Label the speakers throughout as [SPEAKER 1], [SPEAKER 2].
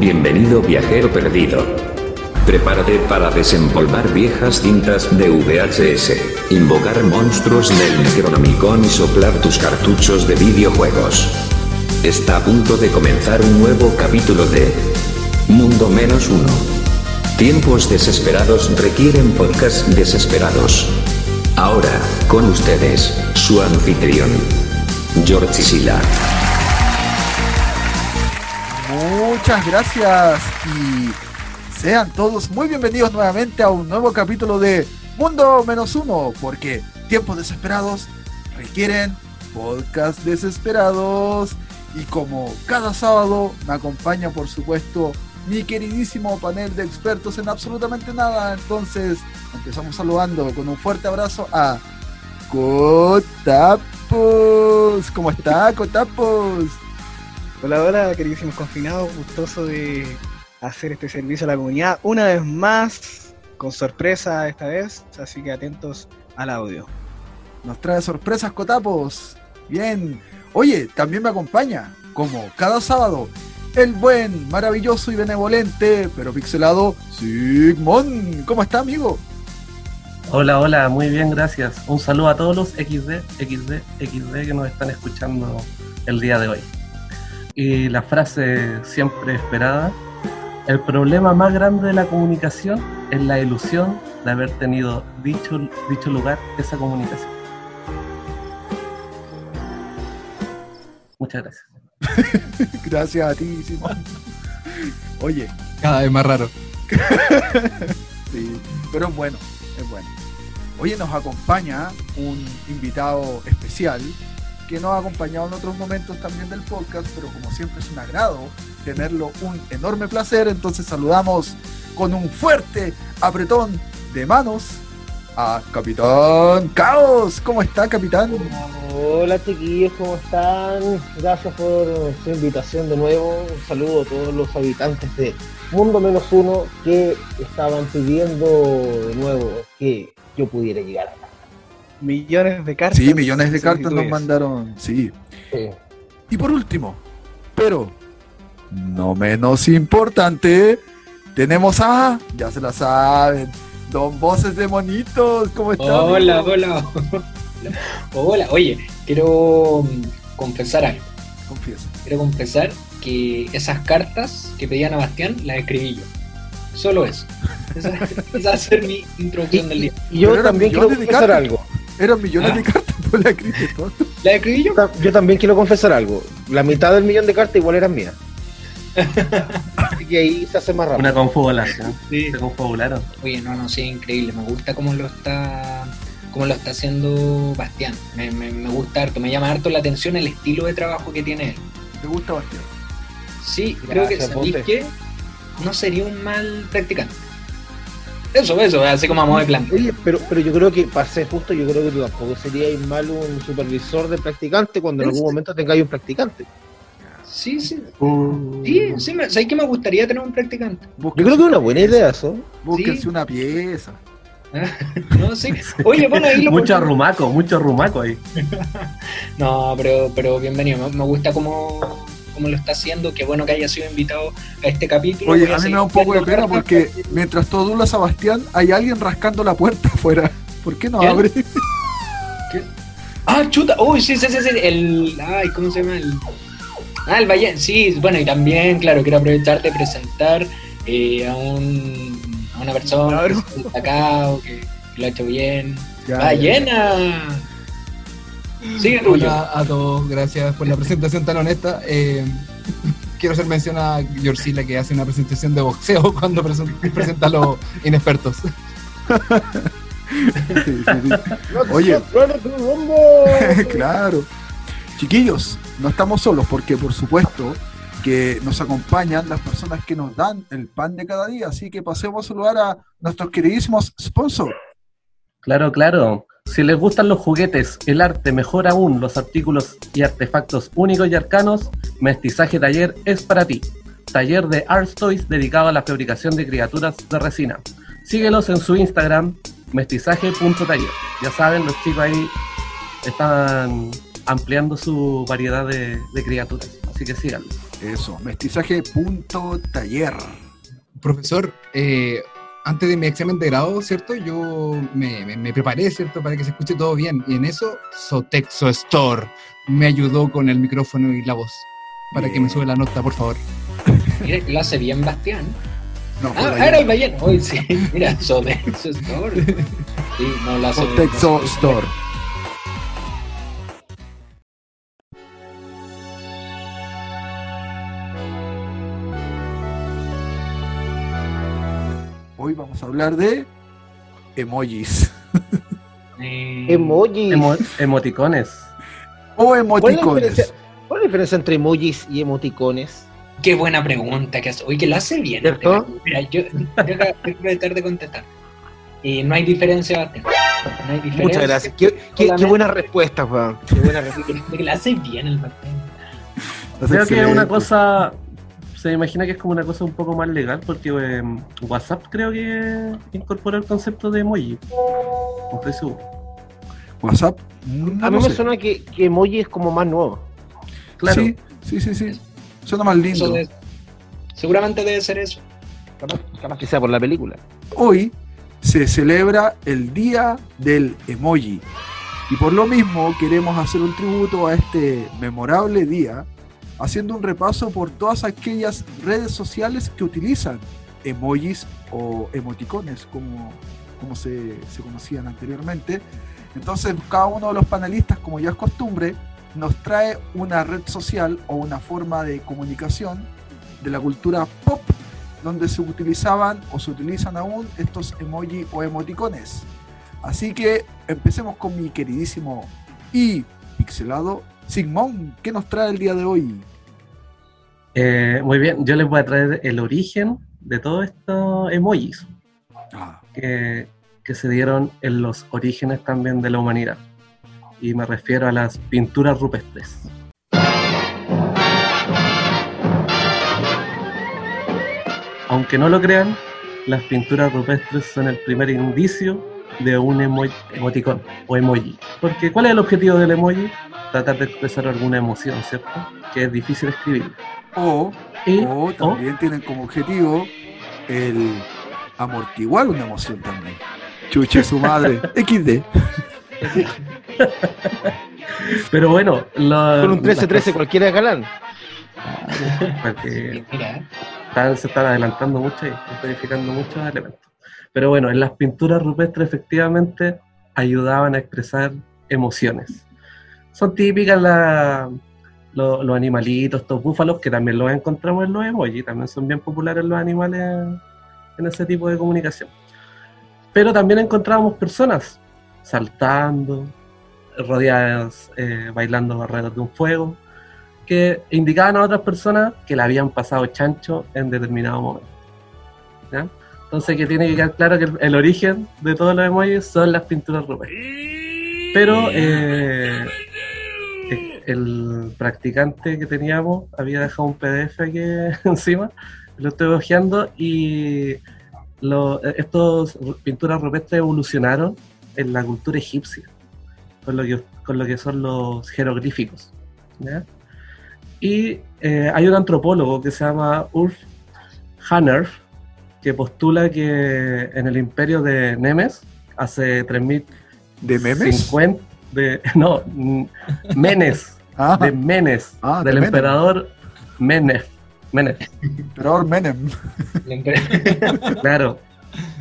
[SPEAKER 1] Bienvenido viajero perdido. Prepárate para desempolvar viejas cintas de VHS, invocar monstruos del Necronomicon y soplar tus cartuchos de videojuegos. Está a punto de comenzar un nuevo capítulo de Mundo Menos Uno. Tiempos desesperados requieren podcasts desesperados. Ahora, con ustedes, su anfitrión, George Sila.
[SPEAKER 2] Muchas gracias y sean todos muy bienvenidos nuevamente a un nuevo capítulo de Mundo Menos Uno, porque tiempos desesperados requieren podcast desesperados. Y como cada sábado me acompaña, por supuesto, mi queridísimo panel de expertos en absolutamente nada. Entonces, empezamos saludando con un fuerte abrazo a Cotapos. ¿Cómo está, Cotapos?
[SPEAKER 3] Hola, hola, queridísimos confinados. Gustoso de hacer este servicio a la comunidad una vez más, con sorpresa esta vez. Así que atentos al audio.
[SPEAKER 2] Nos trae sorpresas, Cotapos. Bien. Oye, también me acompaña, como cada sábado, el buen, maravilloso y benevolente, pero pixelado, Sigmund. ¿Cómo está, amigo?
[SPEAKER 4] Hola, hola, muy bien, gracias. Un saludo a todos los XD, XD, XD que nos están escuchando el día de hoy. Y la frase siempre esperada, el problema más grande de la comunicación es la ilusión de haber tenido dicho, dicho lugar, esa comunicación. Muchas gracias.
[SPEAKER 2] Gracias a ti, Simón. Oye,
[SPEAKER 5] Cada vez más raro.
[SPEAKER 2] sí, pero es bueno, es bueno. Oye, nos acompaña un invitado especial que nos ha acompañado en otros momentos también del podcast, pero como siempre es un agrado tenerlo, un enorme placer. Entonces saludamos con un fuerte apretón de manos a Capitán Caos. ¿Cómo está, Capitán?
[SPEAKER 6] Hola chiquillos, ¿cómo están? Gracias por su invitación de nuevo. Un saludo a todos los habitantes de Mundo Menos Uno que estaban pidiendo de nuevo que yo pudiera llegar.
[SPEAKER 3] Millones de cartas.
[SPEAKER 2] Sí, millones de cartas nos mandaron. Sí.
[SPEAKER 6] Sí.
[SPEAKER 2] Y por último, pero no menos importante, tenemos a, ya se la saben, Don Voces de Monitos. ¿Cómo está?
[SPEAKER 7] Hola,
[SPEAKER 2] amigo?
[SPEAKER 7] hola. Hola, oye, quiero mm, confesar algo.
[SPEAKER 2] Confiesa.
[SPEAKER 7] Quiero confesar que esas cartas que pedían a Bastián las escribí yo. Solo eso. Esa, esa va a ser mi introducción del día.
[SPEAKER 6] Y yo
[SPEAKER 2] Pero
[SPEAKER 6] también quiero confesar algo.
[SPEAKER 2] Eran millones
[SPEAKER 7] Ah.
[SPEAKER 2] de cartas por la todo.
[SPEAKER 7] ¿Las escribí yo?
[SPEAKER 6] Yo también quiero confesar algo. La mitad del millón de cartas igual eran mías. Así que ahí se hace más rápido.
[SPEAKER 4] Una confabulación.
[SPEAKER 7] Sí.
[SPEAKER 4] Se confabularon.
[SPEAKER 7] Oye, no, no, sí, increíble. Me gusta cómo lo está cómo lo está haciendo Bastián. Me, me, me gusta harto, me llama harto la atención el estilo de trabajo que tiene él.
[SPEAKER 2] ¿Te gusta, Bastián?
[SPEAKER 7] Sí, creo que, ¿sabéis qué? No sería un mal practicante. Eso, eso, así como a modo de plan.
[SPEAKER 6] Oye, pero, pero yo creo que, para ser justo, yo creo que tú tampoco seríais mal un supervisor de practicante cuando en algún momento tengáis un practicante.
[SPEAKER 7] Sí, sí.
[SPEAKER 4] Uh,
[SPEAKER 7] Sí, sí, me, ¿sabes que me gustaría tener un practicante?
[SPEAKER 6] Yo creo que es una buena idea eso.
[SPEAKER 2] Búsquense
[SPEAKER 7] Sí.
[SPEAKER 2] una pieza.
[SPEAKER 7] No, sí. Oye, bueno, ahí lo
[SPEAKER 4] Mucho
[SPEAKER 7] pongo.
[SPEAKER 4] arrumaco, mucho arrumaco ahí.
[SPEAKER 7] No, pero, pero bienvenido. Me, me gusta cómo, cómo lo está haciendo. Qué bueno que haya sido invitado a este capítulo.
[SPEAKER 2] Oye,
[SPEAKER 7] Voy
[SPEAKER 2] a mí me da un poco de pena porque mientras tú adulas a Bastián, hay alguien rascando la puerta afuera. ¿Por qué no abre?
[SPEAKER 7] Ah, chuta. Uy, sí, sí, sí, sí. El. Ay, ¿cómo se llama? El. Ah, el Valle. Sí, bueno, y también, claro, quiero aprovechar de presentar eh, a, un, a una persona
[SPEAKER 3] Claro.
[SPEAKER 7] que destacado, que, que lo ha hecho bien.
[SPEAKER 2] Ya, ya.
[SPEAKER 7] ¡Ballena! Sigue tuyo.
[SPEAKER 5] Hola a todos, gracias por la presentación tan honesta. Eh, quiero hacer mención a Yorcila que hace una presentación de boxeo cuando presen- presenta a los inexpertos.
[SPEAKER 2] Sí, sí, sí. Oye. claro. Chiquillos, no estamos solos porque por supuesto que nos acompañan las personas que nos dan el pan de cada día. Así que pasemos a saludar a nuestros queridísimos sponsors.
[SPEAKER 4] Claro, claro. Si les gustan los juguetes, el arte, mejor aún, los artículos y artefactos únicos y arcanos, Mestizaje Taller es para ti. Taller de Art Toys dedicado a la fabricación de criaturas de resina. Síguelos en su Instagram, mestizaje.taller. Ya saben, los chicos ahí están ampliando su variedad de, de criaturas. Así Así que síganlo.
[SPEAKER 2] Eso, mestizaje.taller.
[SPEAKER 5] Profesor, eh, antes de mi examen de grado, ¿cierto? Yo me, me- me preparé, ¿cierto? Para que se escuche todo bien. Y en eso, Sotexo Store me ayudó con el micrófono y la voz. Para que me sube la nota, por favor.
[SPEAKER 7] Mira, lo hace bien Bastián.
[SPEAKER 2] No,
[SPEAKER 7] Ah, ah, era el balleno. Hoy sí, mira, Sodexo Store. Sí, no lo hace
[SPEAKER 2] Sotexo Store. Hoy vamos a hablar de emojis
[SPEAKER 7] Eh,
[SPEAKER 6] Emojis.
[SPEAKER 4] Emo- emoticones.
[SPEAKER 2] o
[SPEAKER 6] ¿Cuál es, la
[SPEAKER 2] emoticones.
[SPEAKER 6] cuál es la diferencia entre emojis y emoticones?
[SPEAKER 7] Qué buena pregunta que hace. Oye, que lo hace bien.
[SPEAKER 6] ¿Cierto?
[SPEAKER 7] Mira, yo deja de tratar de contestar. Y no hay diferencia, Bastián. No hay diferencia.
[SPEAKER 6] Muchas gracias. Qué, qué, qué buena respuesta, weón. Qué buena respuesta.
[SPEAKER 7] Lo hace bien el Bastián.
[SPEAKER 4] Creo que es una cosa, se imagina que es como una cosa un poco más legal, porque eh, WhatsApp creo que incorpora el concepto de emoji. No estoy seguro.
[SPEAKER 2] WhatsApp. no
[SPEAKER 6] A mí me
[SPEAKER 2] sé.
[SPEAKER 6] suena que, que emoji es como más nuevo.
[SPEAKER 4] Claro.
[SPEAKER 2] Sí, sí, sí, sí. Suena más lindo.
[SPEAKER 7] Seguramente debe ser eso.
[SPEAKER 6] Capaz, capaz que sea por la película.
[SPEAKER 2] Hoy se celebra el Día del Emoji. Y por lo mismo queremos hacer un tributo a este memorable día, haciendo un repaso por todas aquellas redes sociales que utilizan emojis o emoticones, como, como se, conocían anteriormente. Entonces cada uno de los panelistas, como ya es costumbre, nos trae una red social o una forma de comunicación de la cultura pop donde se utilizaban o se utilizan aún estos emoji o emoticones. Así que empecemos con mi queridísimo y pixelado Sigmund, ¿qué nos trae el día de hoy?
[SPEAKER 4] Eh, muy bien, yo les voy a traer el origen de todos estos emojis
[SPEAKER 2] Ah,
[SPEAKER 4] que, que se dieron en los orígenes también de la humanidad. Y me refiero a las pinturas rupestres. Aunque no lo crean, las pinturas rupestres son el primer indicio de un emo- emoticón o emoji. Porque ¿cuál es el objetivo del emoji? Tratar de expresar alguna emoción, ¿cierto? Que es difícil escribir.
[SPEAKER 2] o,
[SPEAKER 4] Y,
[SPEAKER 2] o también tienen como objetivo el amortiguar una emoción también. Chuche su madre. XD.
[SPEAKER 4] pero bueno, lo-
[SPEAKER 6] Con un
[SPEAKER 4] las
[SPEAKER 6] 13-13 cualquiera es galán.
[SPEAKER 4] cosas- para que
[SPEAKER 7] Mira,
[SPEAKER 4] están- se están adelantando mucho y codificando muchos elementos. Pero bueno, en las pinturas rupestres efectivamente ayudaban a expresar emociones. Son típicas la- lo- los animalitos, estos búfalos, que también los encontramos en los emojis, también son bien populares los animales en ese tipo de comunicación. Pero también encontrábamos personas saltando, rodeadas, eh, bailando alrededor de un fuego, que indicaban a otras personas que la habían pasado chancho en determinado momento. ¿ya? Entonces que tiene que quedar claro que el, origen de todos los emojis son las pinturas rupestres. Pero eh, el practicante que teníamos había dejado un PDF aquí encima, lo estoy hojeando y ru- pinturas rupestres evolucionaron en la cultura egipcia, con lo que, con lo que son los jeroglíficos. ¿ya? Y eh, hay un antropólogo que se llama Ulf Hanner, que postula que en el imperio de Nemes, hace 3000
[SPEAKER 2] ¿De memes?
[SPEAKER 4] 50 de, no, Menes,
[SPEAKER 2] Ah,
[SPEAKER 4] de Menes,
[SPEAKER 2] Ah, de
[SPEAKER 4] del
[SPEAKER 2] Menem.
[SPEAKER 4] emperador Menes. Menes,
[SPEAKER 2] emperador Menem.
[SPEAKER 4] claro.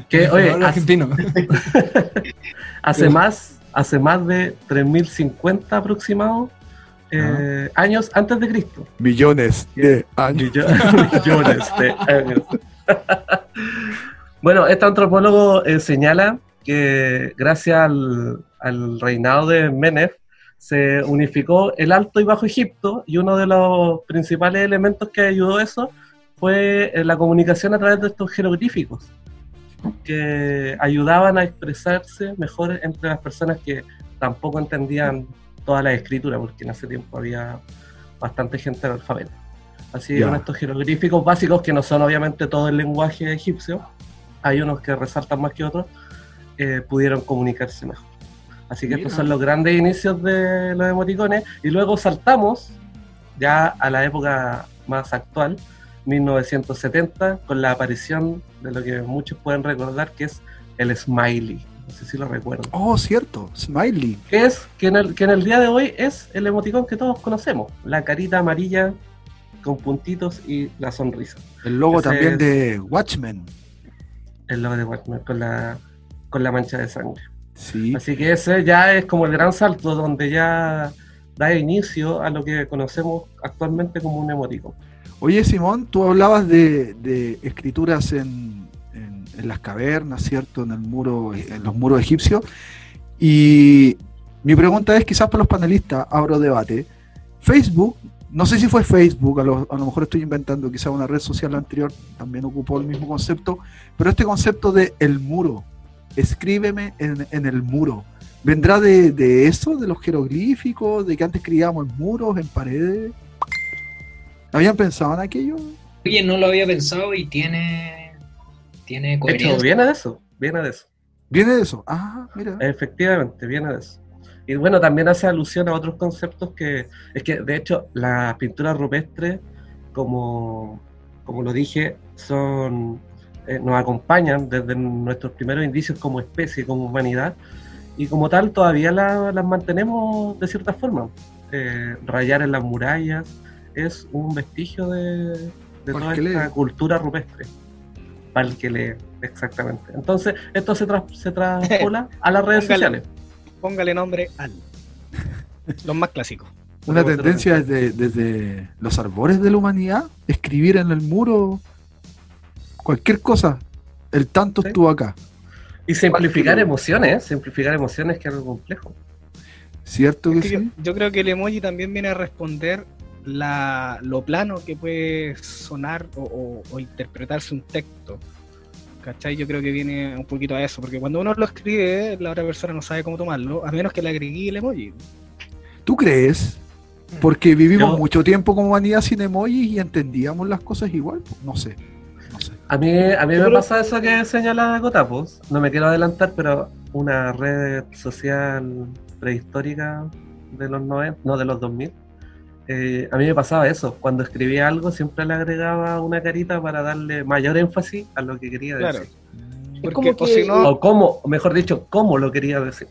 [SPEAKER 4] Que, oye, hace,
[SPEAKER 5] argentino.
[SPEAKER 4] hace más, hace más de 3050 aproximados eh, años antes de Cristo.
[SPEAKER 2] Millones de años.
[SPEAKER 4] Millo- millones de años. bueno, este antropólogo eh, señala que gracias al, al reinado de Menef se unificó el Alto y Bajo Egipto y uno de los principales elementos que ayudó a eso fue eh, la comunicación a través de estos jeroglíficos que ayudaban a expresarse mejor entre las personas que tampoco entendían toda la escritura, porque en ese tiempo había bastante gente analfabeta. Así
[SPEAKER 2] Ya.
[SPEAKER 4] con estos jeroglíficos básicos, que no son obviamente todo el lenguaje egipcio, hay unos que resaltan más que otros, eh, pudieron comunicarse mejor. Así que estos son los grandes inicios de los emoticones, y luego saltamos ya a la época más actual, 1970, con la aparición de lo que muchos pueden recordar que es el smiley. No sé si lo recuerdan.
[SPEAKER 2] Oh, cierto, Smiley.
[SPEAKER 4] Que es que en, el, que en el día de hoy es el emoticón que todos conocemos, la carita amarilla con puntitos y la sonrisa.
[SPEAKER 2] El logo
[SPEAKER 4] Ese
[SPEAKER 2] también de Watchmen.
[SPEAKER 4] El logo de Watchmen con la, con la mancha de sangre.
[SPEAKER 2] Sí.
[SPEAKER 4] Así que ese ya es como el gran salto donde ya da inicio a lo que conocemos actualmente como un emoticón.
[SPEAKER 2] Oye, Simón, tú hablabas de, de escrituras en, en- en las cavernas, ¿cierto? En el muro, en los muros egipcios. Y mi pregunta es, quizás para los panelistas, abro debate. Facebook, no sé si fue Facebook, a lo, a lo mejor estoy inventando, quizás una red social anterior también ocupó el mismo concepto, pero este concepto de el muro, escríbeme en, en el muro, ¿vendrá de, de eso, de los jeroglíficos, de que antes escribíamos en muros, en paredes? ¿Habían pensado en aquello?
[SPEAKER 7] Oye, no lo había pensado y tiene, tiene
[SPEAKER 4] De hecho,
[SPEAKER 7] coherencia.
[SPEAKER 4] viene de eso, viene de eso.
[SPEAKER 2] ¿Viene de eso? Ah, mira.
[SPEAKER 4] Efectivamente, viene de eso. Y bueno, también hace alusión a otros conceptos que, es que de hecho, las pinturas rupestres, como, como lo dije, son eh, nos acompañan desde nuestros primeros indicios como especie, como humanidad, y como tal todavía la- las mantenemos de cierta forma. Eh, rayar en las murallas es un vestigio de, de
[SPEAKER 2] Para
[SPEAKER 4] toda
[SPEAKER 2] el que
[SPEAKER 4] esta
[SPEAKER 2] lee.
[SPEAKER 4] cultura rupestre. Para el que lee, exactamente. Entonces, esto se, tras- se traspola a las redes
[SPEAKER 3] Póngale.
[SPEAKER 4] sociales.
[SPEAKER 3] Póngale nombre al. Los más clásicos.
[SPEAKER 2] Una tendencia desde, desde los arbores de la humanidad, escribir en el muro cualquier cosa. El tanto
[SPEAKER 4] Sí.
[SPEAKER 2] estuvo acá,
[SPEAKER 4] Y simplificar emociones, simplificar emociones que es algo complejo.
[SPEAKER 2] ¿cierto que
[SPEAKER 3] Es que yo,
[SPEAKER 2] sí?
[SPEAKER 3] yo creo que el emoji también viene a responder la, lo plano que puede sonar o, o- o interpretarse un texto. ¿Cachai? Yo creo que viene un poquito a eso, porque cuando uno lo escribe, la otra persona no sabe cómo tomarlo, a menos que le agregue el emoji.
[SPEAKER 2] ¿Tú crees? Porque vivimos
[SPEAKER 4] Yo-
[SPEAKER 2] mucho tiempo como humanidad sin emojis y entendíamos las cosas igual. pues, no sé.
[SPEAKER 4] A mí, a mí me
[SPEAKER 7] creo
[SPEAKER 4] pasa eso que señala Gotapos. No me quiero adelantar, pero una red social prehistórica de los 90, no de los 2000. eh, a mí me pasaba eso. Cuando escribía algo, siempre le agregaba una carita para darle mayor énfasis a lo que quería
[SPEAKER 3] Claro.
[SPEAKER 4] decir.
[SPEAKER 3] Porque,
[SPEAKER 6] como
[SPEAKER 3] o
[SPEAKER 6] que-
[SPEAKER 3] si no,
[SPEAKER 4] O cómo, mejor dicho, cómo lo quería decir.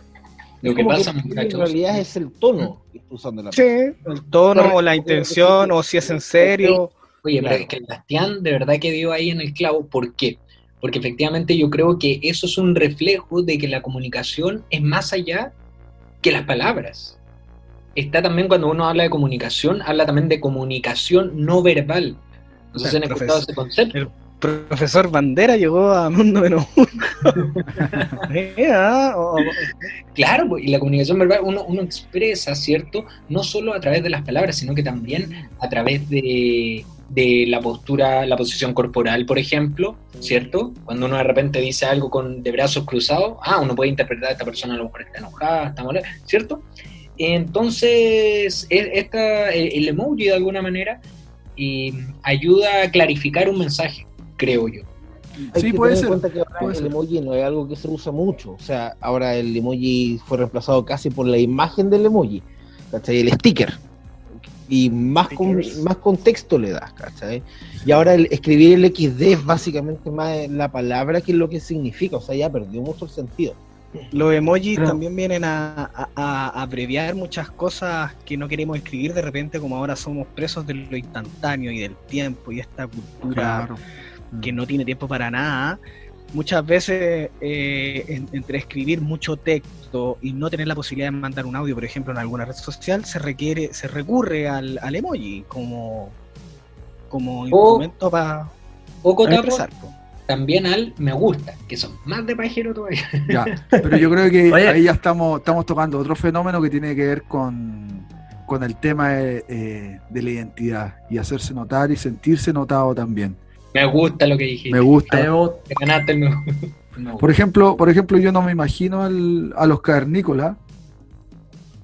[SPEAKER 7] Lo que pasa,
[SPEAKER 6] en
[SPEAKER 7] muchachos.
[SPEAKER 6] realidad es el tono que está usando la
[SPEAKER 3] sí, el tono o la intención, o si es en serio.
[SPEAKER 7] Oye, pero es que el Bastián de verdad que dio ahí en el clavo. ¿Por qué? Porque efectivamente yo creo que eso es un reflejo de que la comunicación es más allá que las palabras. Está también cuando uno habla de comunicación, habla también de comunicación no verbal. No sé si han escuchado ese concepto.
[SPEAKER 3] Profesor Bandera llegó a Mundo Menos o- o-
[SPEAKER 7] Claro, pues, y la comunicación verbal uno, uno expresa, ¿cierto? No solo a través de las palabras, sino que también a través de, de la postura, la posición corporal, por ejemplo, ¿cierto? Cuando uno de repente dice algo con de brazos cruzados, ah, uno puede interpretar a esta persona a lo mejor está enojada, está molesta, ¿cierto? Entonces, e- esta, el el emoji de alguna manera eh, ayuda a clarificar un mensaje, creo yo.
[SPEAKER 6] Hay
[SPEAKER 2] Sí,
[SPEAKER 6] que
[SPEAKER 2] puede
[SPEAKER 6] tener
[SPEAKER 2] ser,
[SPEAKER 6] en cuenta que ahora
[SPEAKER 2] puede
[SPEAKER 6] el
[SPEAKER 2] ser.
[SPEAKER 6] emoji no es algo que se usa mucho. O sea, ahora el emoji fue reemplazado casi por la imagen del emoji, ¿cachai? El sticker. Y más, con- más contexto le das, ¿cachai? Y ahora el escribir el XD es básicamente más la palabra que lo que significa. O sea, ya perdió mucho el sentido.
[SPEAKER 3] Los emojis
[SPEAKER 4] Pero-
[SPEAKER 3] también vienen a, a- a abreviar muchas cosas que no queremos escribir de repente, como ahora somos presos de lo instantáneo y del tiempo y esta cultura
[SPEAKER 2] Claro.
[SPEAKER 3] que no tiene tiempo para nada. Muchas veces eh, en- entre escribir mucho texto y no tener la posibilidad de mandar un audio, por ejemplo, en alguna red social, se requiere, se recurre al, al emoji como, como instrumento para expresar. po.
[SPEAKER 7] también al me gusta, que son más de pajero todavía.
[SPEAKER 2] Ya, pero yo creo que
[SPEAKER 4] Oye.
[SPEAKER 2] ahí ya estamos, estamos tocando otro fenómeno que tiene que ver con, con el tema de, eh, de la identidad y hacerse notar y sentirse notado también.
[SPEAKER 7] Me gusta lo que dijiste.
[SPEAKER 2] Me gusta.
[SPEAKER 4] me gusta-
[SPEAKER 7] Te ganaste el me gusta. Me gusta.
[SPEAKER 2] Por ejemplo, por ejemplo, yo no me imagino al- a los cavernícolas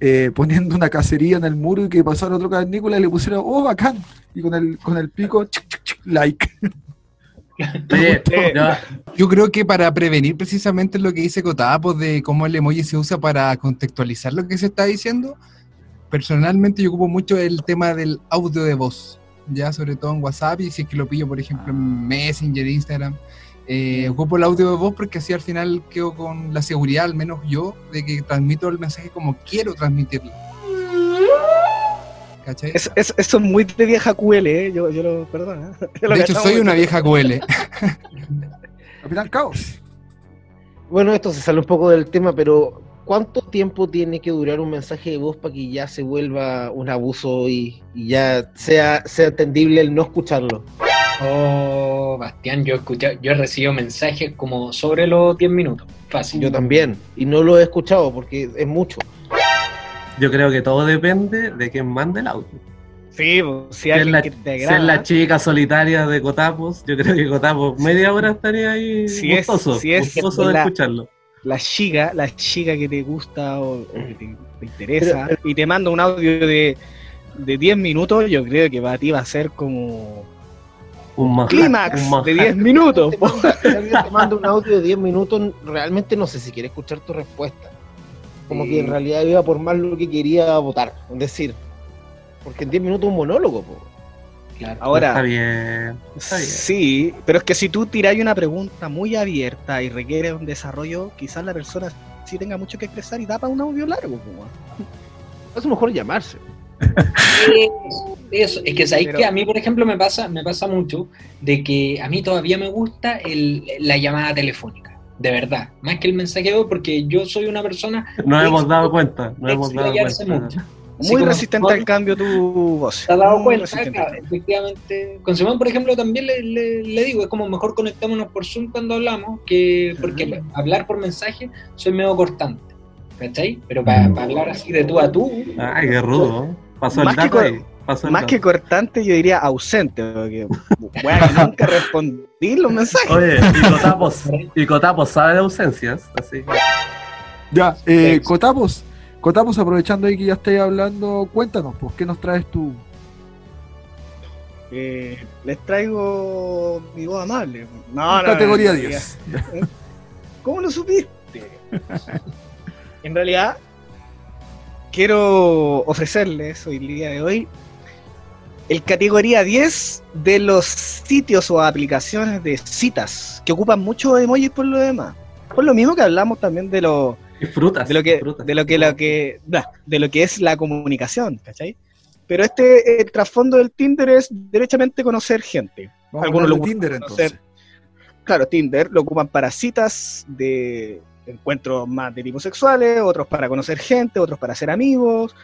[SPEAKER 2] eh, poniendo una cacería en el muro y que pasara otro cavernícola y le pusiera, oh, bacán, y con el, con el pico, chic, chic, chic, like.
[SPEAKER 4] Oye, Yo
[SPEAKER 5] creo que para prevenir precisamente lo que dice Cotapo de cómo el emoji se usa para contextualizar lo que se está diciendo, personalmente yo ocupo mucho el tema del audio de voz, ya sobre todo en WhatsApp y si es que lo pillo, por ejemplo, en Messenger, Instagram. Eh, ocupo el audio de voz porque así al final quedo con la seguridad, al menos yo, de que transmito el mensaje como quiero transmitirlo. ¿Cachai?
[SPEAKER 3] Es- es- eso es muy de vieja QL, ¿eh? yo, yo lo perdono. ¿eh? Yo lo
[SPEAKER 5] de hecho, soy una vieja QL.
[SPEAKER 2] Capitán Caos.
[SPEAKER 6] Bueno, esto se sale un poco del tema, pero ¿cuánto tiempo tiene que durar un mensaje de voz para que ya se vuelva un abuso y, y ya sea, sea entendible el no escucharlo?
[SPEAKER 7] Oh, Bastián, yo he escuchado, yo he recibido mensajes como sobre los 10 minutos. Fácil.
[SPEAKER 6] Yo también, y no lo he escuchado porque es mucho.
[SPEAKER 4] Yo creo que todo depende de quién mande el audio.
[SPEAKER 3] Sí, pues, si
[SPEAKER 4] es,
[SPEAKER 3] alguien
[SPEAKER 4] la,
[SPEAKER 3] que te
[SPEAKER 4] si es la chica solitaria de Cotapos, yo creo que Cotapos media hora estaría ahí
[SPEAKER 3] Si es-
[SPEAKER 4] gustoso,
[SPEAKER 3] si es
[SPEAKER 4] gustoso de
[SPEAKER 3] la-
[SPEAKER 4] escucharlo.
[SPEAKER 3] La chica, la chica que te gusta o, o que te, te interesa,
[SPEAKER 6] Pero-
[SPEAKER 3] y te manda un audio de, de 10 minutos, yo creo que para ti va a ser como
[SPEAKER 4] Un
[SPEAKER 3] clímax de 10 minutos.
[SPEAKER 6] Te manda- si alguien te manda un audio de 10 minutos, realmente no sé si quiere escuchar tu respuesta. Como
[SPEAKER 7] Sí.
[SPEAKER 6] que en realidad iba por más lo que quería votar, es decir, porque en 10 minutos un monólogo. po.
[SPEAKER 7] Claro.
[SPEAKER 3] Ahora,
[SPEAKER 4] Está bien, está bien.
[SPEAKER 3] sí, pero es que si tú tiras una pregunta muy abierta y requiere un desarrollo, quizás la persona sí tenga mucho que expresar y da para un audio largo.
[SPEAKER 6] Es mejor llamarse.
[SPEAKER 7] Eso, eso. es que sabéis
[SPEAKER 3] Pero-
[SPEAKER 7] que a mí, por ejemplo, me pasa, me pasa mucho de que a mí todavía me gusta el, la llamada telefónica, de verdad, más que el mensaje de voz, porque yo soy una persona
[SPEAKER 4] Nos
[SPEAKER 7] Sí,
[SPEAKER 4] hemos dado cuenta, nos
[SPEAKER 7] de
[SPEAKER 4] hemos dado cuenta.
[SPEAKER 7] mucho.
[SPEAKER 3] Muy resistente al cambio tu voz.
[SPEAKER 7] ¿Te has dado cuenta? Claro, efectivamente. Con Simón, por ejemplo, también le, le- le digo, es como mejor conectémonos por Zoom cuando hablamos, que porque hablar por mensaje soy medio cortante, ¿cachai? Pero para hablar así de tú a tú,
[SPEAKER 4] Ay, qué rudo. Pasó
[SPEAKER 3] Más
[SPEAKER 4] el
[SPEAKER 3] que
[SPEAKER 4] dato ahí. Pasó
[SPEAKER 3] Más que cortante, yo diría ausente, porque weón, nunca respondí los mensajes.
[SPEAKER 4] Oye, y Cotapos, y Cotapos sabe de ausencias, así que
[SPEAKER 2] Ya, eh,
[SPEAKER 7] Sí.
[SPEAKER 2] Cotapos, Cotapos, aprovechando ahí que ya estáis hablando, cuéntanos, pues, ¿qué nos traes tú?
[SPEAKER 3] Eh, les traigo mi voz amable. No, no,
[SPEAKER 2] Categoría
[SPEAKER 3] no,
[SPEAKER 2] 10.
[SPEAKER 3] ¿Cómo lo supiste? en realidad, quiero ofrecerles hoy el día de hoy el categoría 10 de los sitios o aplicaciones de citas que ocupan mucho emojis por lo demás. Por lo mismo que hablamos también de lo,
[SPEAKER 4] disfrutas.
[SPEAKER 3] de lo que,
[SPEAKER 4] disfrutas.
[SPEAKER 3] de lo que, lo que, nah, de lo que es la comunicación, ¿cachai? Pero este el trasfondo del Tinder es derechamente conocer gente.
[SPEAKER 2] Vamos
[SPEAKER 3] Algunos
[SPEAKER 2] a
[SPEAKER 3] lo
[SPEAKER 2] Tinder
[SPEAKER 3] ocupan
[SPEAKER 2] entonces.
[SPEAKER 3] Claro, Tinder lo ocupan para citas de encuentros más de tipo sexuales, otros para conocer gente, otros para ser amigos,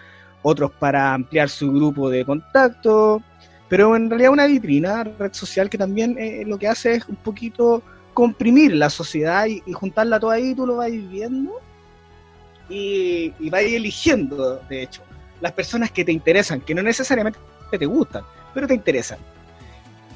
[SPEAKER 3] otros para ampliar su grupo de contacto, pero en realidad una vitrina, red social que también eh, lo que hace es un poquito comprimir la sociedad y, y juntarla toda ahí, tú lo vas viendo y, y vas eligiendo, de hecho, las personas que te interesan, que no necesariamente te gustan, pero te interesan.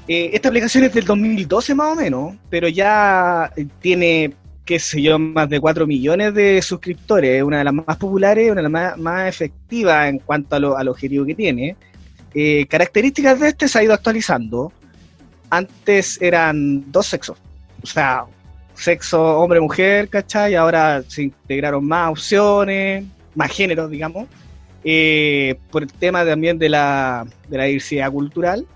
[SPEAKER 3] Eh, esta aplicación es del 2012 más o menos, pero ya tiene, qué sé yo, más de 4 millones de suscriptores, es una de las más populares, una de las más, más efectivas en cuanto a lo, al objetivo que tiene. Eh, características de este se ha ido actualizando. Antes eran dos sexos, o sea, sexo hombre-mujer, ¿cachai? Ahora se integraron más opciones, más géneros, digamos, eh, por el tema también de la, de la diversidad cultural.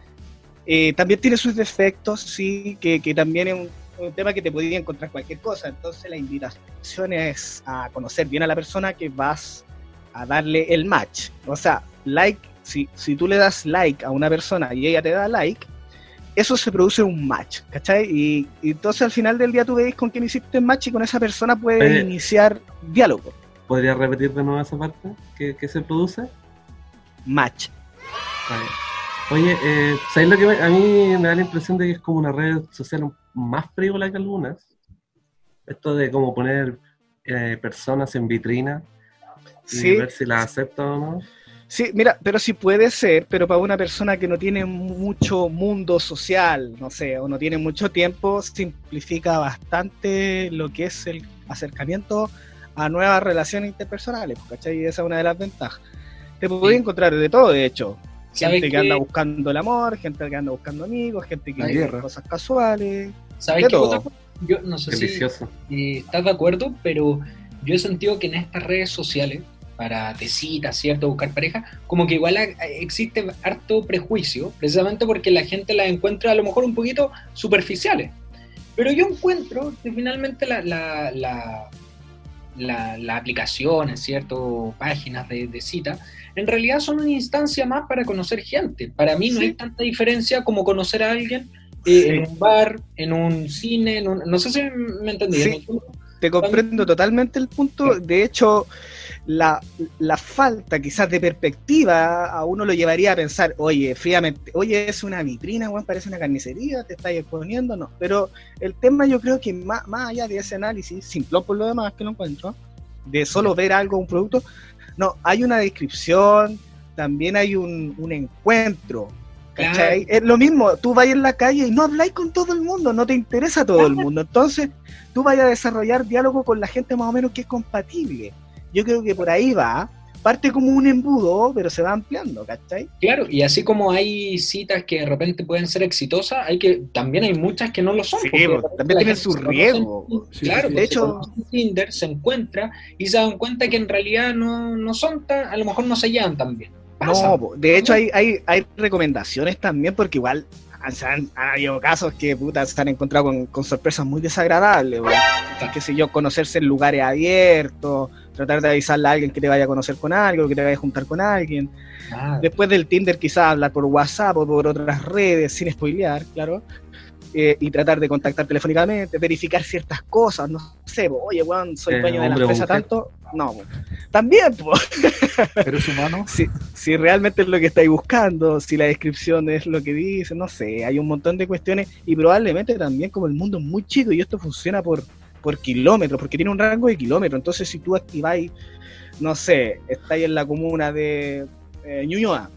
[SPEAKER 3] Eh, también tiene sus defectos, sí, que, que también es un, un tema que te podría encontrar cualquier cosa. Entonces la invitación es a conocer bien a la persona que vas a darle el match. O sea, like, si, si tú le das like a una persona y ella te da like, eso se produce un match, ¿cachai? Y, y entonces al final del día tú veis con quién hiciste match y con esa persona puedes iniciar diálogo.
[SPEAKER 4] ¿Podrías repetir de nuevo esa parte? ¿Qué, qué se produce?
[SPEAKER 3] Match.
[SPEAKER 4] Oye, eh, ¿sabes lo que me- a mí me da la impresión de que es como una red social más frívola que algunas? Esto de como poner eh, personas en vitrina y
[SPEAKER 3] Sí,
[SPEAKER 4] ver si las aceptan o no.
[SPEAKER 3] Sí, mira, pero sí puede ser, pero para una persona que no tiene mucho mundo social, no sé, o no tiene mucho tiempo, simplifica bastante lo que es el acercamiento a nuevas relaciones interpersonales, ¿cachai? Y esa es una de las ventajas. Te podés
[SPEAKER 7] Sí.
[SPEAKER 3] encontrar de todo, de hecho.
[SPEAKER 7] ¿Sabes
[SPEAKER 3] Gente que
[SPEAKER 7] qué?
[SPEAKER 3] anda buscando el amor, gente que anda buscando amigos, gente que quiere cosas casuales.
[SPEAKER 7] ¿Sabes
[SPEAKER 3] De
[SPEAKER 7] qué
[SPEAKER 3] todo.
[SPEAKER 7] Yo no sé
[SPEAKER 4] Delicioso.
[SPEAKER 7] si estás de acuerdo, pero yo he sentido que en estas redes sociales para de citas, ¿cierto? Buscar pareja, como que igual existe harto prejuicio, precisamente porque la gente las encuentra a lo mejor un poquito superficiales. Pero yo encuentro que finalmente la, la, la, la- las aplicaciones, ¿cierto? Páginas de, de cita, en realidad son una instancia más para conocer gente. Para mí no
[SPEAKER 3] Sí.
[SPEAKER 7] hay tanta diferencia como conocer a alguien eh,
[SPEAKER 3] Sí.
[SPEAKER 7] en un bar, en un cine, en un- no sé si me entendí.
[SPEAKER 3] Sí. Te comprendo totalmente el punto. De hecho, la, la falta quizás de perspectiva a uno lo llevaría a pensar, oye, fríamente, oye, es una vitrina, weón, parece una carnicería, te estás exponiendo, no. Pero el tema yo creo que más, más allá de ese análisis, simplón por lo demás que lo encuentro, de solo ver algo, un producto, no, hay una descripción, también hay un, un encuentro. ¿cachai? Es lo mismo, tú vas en la calle y no habláis con todo el mundo, no te interesa todo el mundo. Entonces, tú vayas a desarrollar diálogo con la gente más o menos que es compatible. Yo creo que por ahí va. Parte como un embudo, pero se va ampliando, ¿cachai?
[SPEAKER 7] Claro, y así como hay citas que de repente pueden ser exitosas, hay que también hay muchas que no lo son.
[SPEAKER 3] Sí, pues, también tienen su riesgo.
[SPEAKER 2] Sí,
[SPEAKER 7] claro,
[SPEAKER 3] de hecho-
[SPEAKER 7] Tinder se encuentra y se dan cuenta que en realidad no, no son tan, a lo mejor no se llevan tan bien. Pasa.
[SPEAKER 3] No, po, de hecho hay, hay, hay recomendaciones también, porque igual han, se han, han habido casos que puta, se han encontrado con, con sorpresas muy desagradables, qué sé yo, conocerse en lugares abiertos, tratar de avisarle a alguien que te vaya a conocer con algo, que te vaya a juntar con alguien.
[SPEAKER 7] Ah,
[SPEAKER 3] Después del Tinder quizás hablar por WhatsApp o por otras redes, sin spoilear, claro. eh, y tratar de contactar telefónicamente, verificar ciertas cosas, no sé, po, oye, weón, soy
[SPEAKER 4] Eh,
[SPEAKER 3] dueño de la empresa tanto. No, po. también, pues
[SPEAKER 2] ¿Eres humano?
[SPEAKER 3] si, si realmente es lo que estáis buscando, si la descripción es lo que dice, no sé, hay un montón de cuestiones y probablemente también como el mundo es muy chico y esto funciona por, por kilómetros, porque tiene un rango de kilómetros, entonces si tú activáis, no sé, estáis en la comuna de eh, Ñuñoa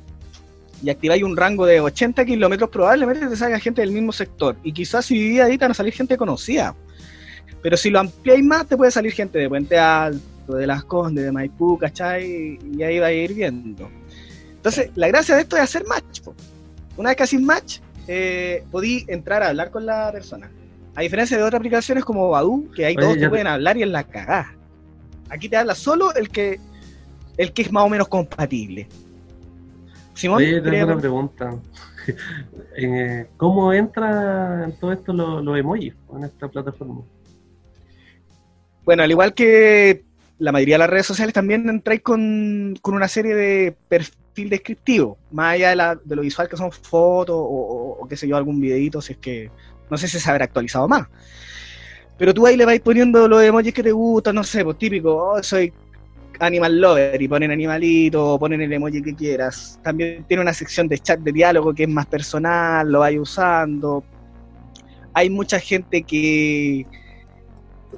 [SPEAKER 3] y activáis un rango de 80 kilómetros, probablemente te salga gente del mismo sector y quizás si vivís ahí te van a salir gente conocida. Pero si lo ampliáis más, te puede salir gente de Puente Alto, de Las Condes, de Maipú, ¿cachai? Y ahí va a ir viendo. Entonces, la gracia de esto es hacer match. Una vez que haces match, eh, podí entrar a hablar con la persona. A diferencia de otras aplicaciones como Badu, que ahí
[SPEAKER 4] Oye,
[SPEAKER 3] todos te pueden hablar y en la cagada. Aquí te habla solo el que el que es más o menos compatible. Simón,
[SPEAKER 4] Oye, tengo
[SPEAKER 3] ¿querías-
[SPEAKER 4] una pregunta. Eh, ¿Cómo entra en todo esto los emojis en esta plataforma?
[SPEAKER 3] Bueno, al igual que la mayoría de las redes sociales, también entráis con, con una serie de perfil descriptivo, más allá de, la- de lo visual que son fotos o, o- o qué sé yo, algún videito, si es que no sé si se habrá actualizado más. Pero tú ahí le vais poniendo los emojis que te gustan, no sé, pues típico, oh, soy animal lover y ponen animalito, ponen el emoji que quieras. También tiene una sección de chat de diálogo que es más personal, lo vais usando. Hay mucha gente que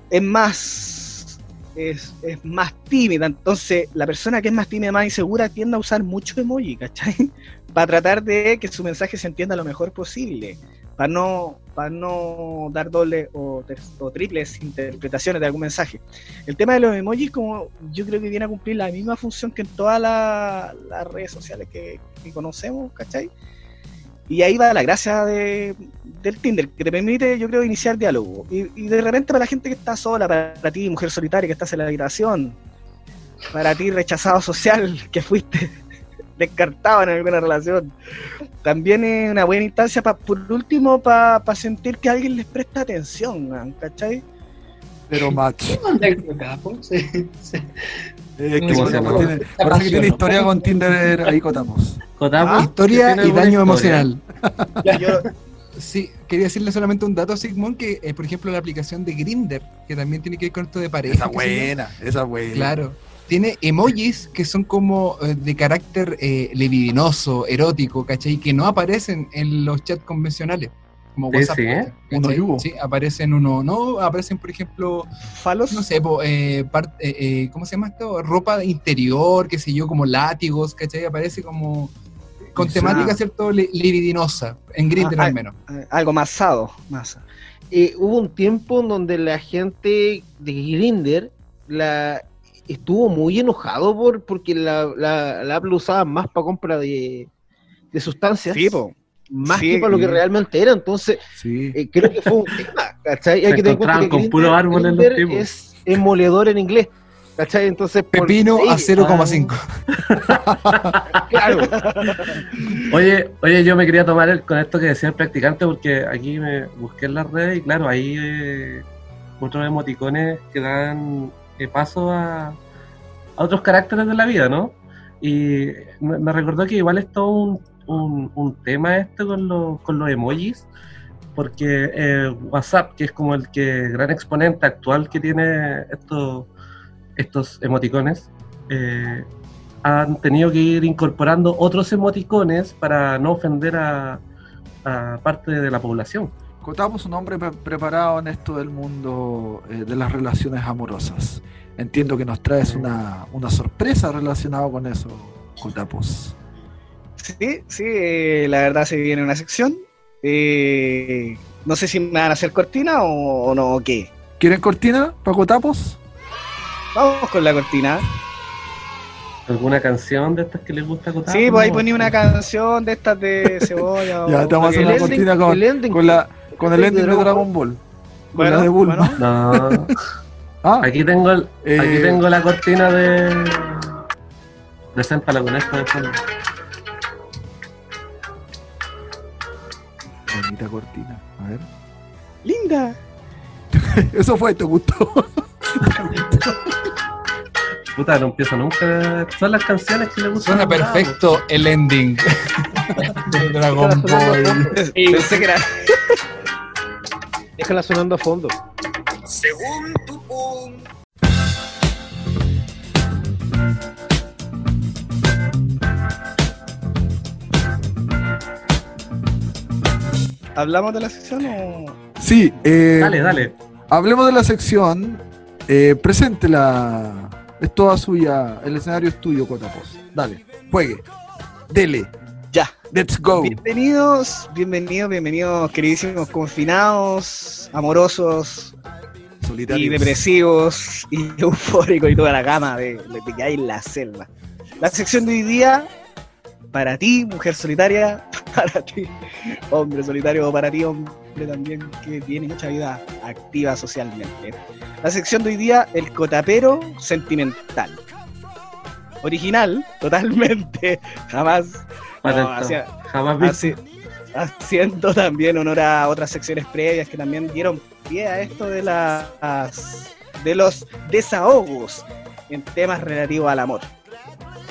[SPEAKER 3] es más es, es más tímida, entonces la persona que es más tímida, más insegura, tiende a usar mucho emoji, ¿cachai? Para tratar de que su mensaje se entienda lo mejor posible, para no, para no dar doble o, o triples interpretaciones de algún mensaje. El tema de los emojis, como yo creo que viene a cumplir la misma función que en todas la- las redes sociales que, que conocemos, ¿cachai? Y ahí va la gracia de, del Tinder, que te permite, yo creo, iniciar diálogo. Y, y de repente para la gente que está sola, para, ti, mujer solitaria que estás en la habitación, para ti, rechazado social, que fuiste descartado en alguna relación, también es una buena instancia, pa, por último, para sentir que alguien les presta atención, man, ¿cachai?
[SPEAKER 2] Pero match.
[SPEAKER 7] ¿Qué onda el Cotapo? Sí, sí.
[SPEAKER 2] Eh, que tiene- parece que tiene historia con Tinder ahí Cotamos.
[SPEAKER 3] Ah,
[SPEAKER 5] Historia
[SPEAKER 4] ¿tiene
[SPEAKER 5] y daño
[SPEAKER 4] historia?
[SPEAKER 5] emocional.
[SPEAKER 3] Yo,
[SPEAKER 5] Sí, quería decirle solamente un dato, Sigmund, que eh, por ejemplo la aplicación de Grinder, que también tiene que ver con esto de pareja.
[SPEAKER 2] Esa buena, esa buena.
[SPEAKER 5] Claro. Tiene emojis que son como eh, de carácter eh, libidinoso, erótico, ¿cachai? Que no aparecen en los chats convencionales. Como WhatsApp.
[SPEAKER 4] sí, ¿eh?
[SPEAKER 5] ¿cachai?
[SPEAKER 2] Uno y hubo.
[SPEAKER 5] Sí, aparecen uno, no, aparecen por ejemplo,
[SPEAKER 3] falos,
[SPEAKER 5] no sé, po, eh, eh, eh, ¿cómo se llama esto? Ropa interior, qué sé yo, como látigos, ¿cachai? Aparece como con
[SPEAKER 2] Sí.
[SPEAKER 5] temática, ¿cierto? Li- libidinosa, en Grindr
[SPEAKER 3] Ah,
[SPEAKER 5] al menos.
[SPEAKER 3] eh, algo masado.
[SPEAKER 6] Eh, hubo un tiempo en donde la gente de Grinder la estuvo muy enojado por porque la, la, la Apple usaba más para compra de, de sustancias,
[SPEAKER 3] Sí, po.
[SPEAKER 6] más
[SPEAKER 3] sí,
[SPEAKER 6] que para lo que realmente era. Entonces,
[SPEAKER 2] Sí.
[SPEAKER 6] eh, creo que fue un tema, ¿cachai?
[SPEAKER 4] Se
[SPEAKER 6] Hay que tener en cuenta
[SPEAKER 4] encontraban
[SPEAKER 6] que
[SPEAKER 4] con
[SPEAKER 6] Grindr-
[SPEAKER 4] puros árboles los
[SPEAKER 6] Grindr
[SPEAKER 4] tipos.
[SPEAKER 6] es emulador en inglés. ¿Cachai? Entonces. por
[SPEAKER 5] Pepino
[SPEAKER 6] ahí-
[SPEAKER 5] a 0,5.
[SPEAKER 6] Ah, claro.
[SPEAKER 4] Oye, oye, yo me quería tomar el- con esto que decía el practicante porque aquí me busqué en las redes y claro, hay eh, otros emoticones que dan eh, paso a, otros caracteres de la vida, ¿no? Y me, me recordó que igual es todo un, un- tema este con, los con los emojis, porque eh, WhatsApp, que es como el que gran exponente actual que tiene estos, estos emoticones, eh, han tenido que ir incorporando otros emoticones para no ofender a parte de la población.
[SPEAKER 2] Contamos un hombre pre- preparado en esto del mundo eh, de las relaciones amorosas. Entiendo que nos traes una, una sorpresa relacionada con eso, Cotapos.
[SPEAKER 3] Sí, sí, eh, la verdad se viene una sección. Eh, no sé si me van a hacer cortina o, o no, o qué.
[SPEAKER 2] ¿Quieren cortina para Cotapos?
[SPEAKER 3] Vamos con la cortina.
[SPEAKER 4] ¿Alguna canción de estas que les gusta contar?
[SPEAKER 3] Sí, pues ahí ponía una canción de estas de cebolla.
[SPEAKER 2] Ya,
[SPEAKER 3] o-
[SPEAKER 2] te vamos a hacer
[SPEAKER 6] El
[SPEAKER 2] una cortina con, la, con el
[SPEAKER 6] de
[SPEAKER 2] ending de
[SPEAKER 6] Dragon
[SPEAKER 2] Dragon Ball. Con
[SPEAKER 3] Bueno,
[SPEAKER 2] la de Bulma.
[SPEAKER 3] bueno.
[SPEAKER 4] No,
[SPEAKER 2] Ah,
[SPEAKER 4] aquí tengo, el,
[SPEAKER 2] Eh,
[SPEAKER 4] aquí tengo la cortina de... Preséntala con esto de fondo.
[SPEAKER 2] bonita cortina. A ver.
[SPEAKER 3] Linda.
[SPEAKER 2] Eso fue, ¿te gustó?
[SPEAKER 4] Puta, no empiezo nunca. Son las canciones que le gustan.
[SPEAKER 5] Suena perfecto el ending de Dragon Ball.
[SPEAKER 3] Pensé que era.
[SPEAKER 6] Déjala sonando a fondo.
[SPEAKER 3] ¿Hablamos de la sección o.?
[SPEAKER 2] Sí, eh,
[SPEAKER 4] Dale, dale.
[SPEAKER 2] hablemos de la sección. Eh, preséntela. Es toda suya. El escenario es tuyo, Cotapos. Dale, juegue. Dele. Let's go.
[SPEAKER 3] Bienvenidos, bienvenidos, bienvenidos, queridísimos confinados, amorosos y
[SPEAKER 2] Solitarios.
[SPEAKER 3] depresivos y eufóricos y toda la gama de que hay en la selva. La sección de hoy día, para ti, mujer solitaria, para ti, hombre solitario, o para ti, hombre también que tiene mucha vida activa socialmente. La sección de hoy día, el cotapero sentimental. Original, totalmente, jamás
[SPEAKER 4] Para
[SPEAKER 3] no, hacia-
[SPEAKER 4] Jamás
[SPEAKER 3] haciendo también honor a otras secciones previas que también dieron pie a esto de las de los desahogos en temas relativos al amor.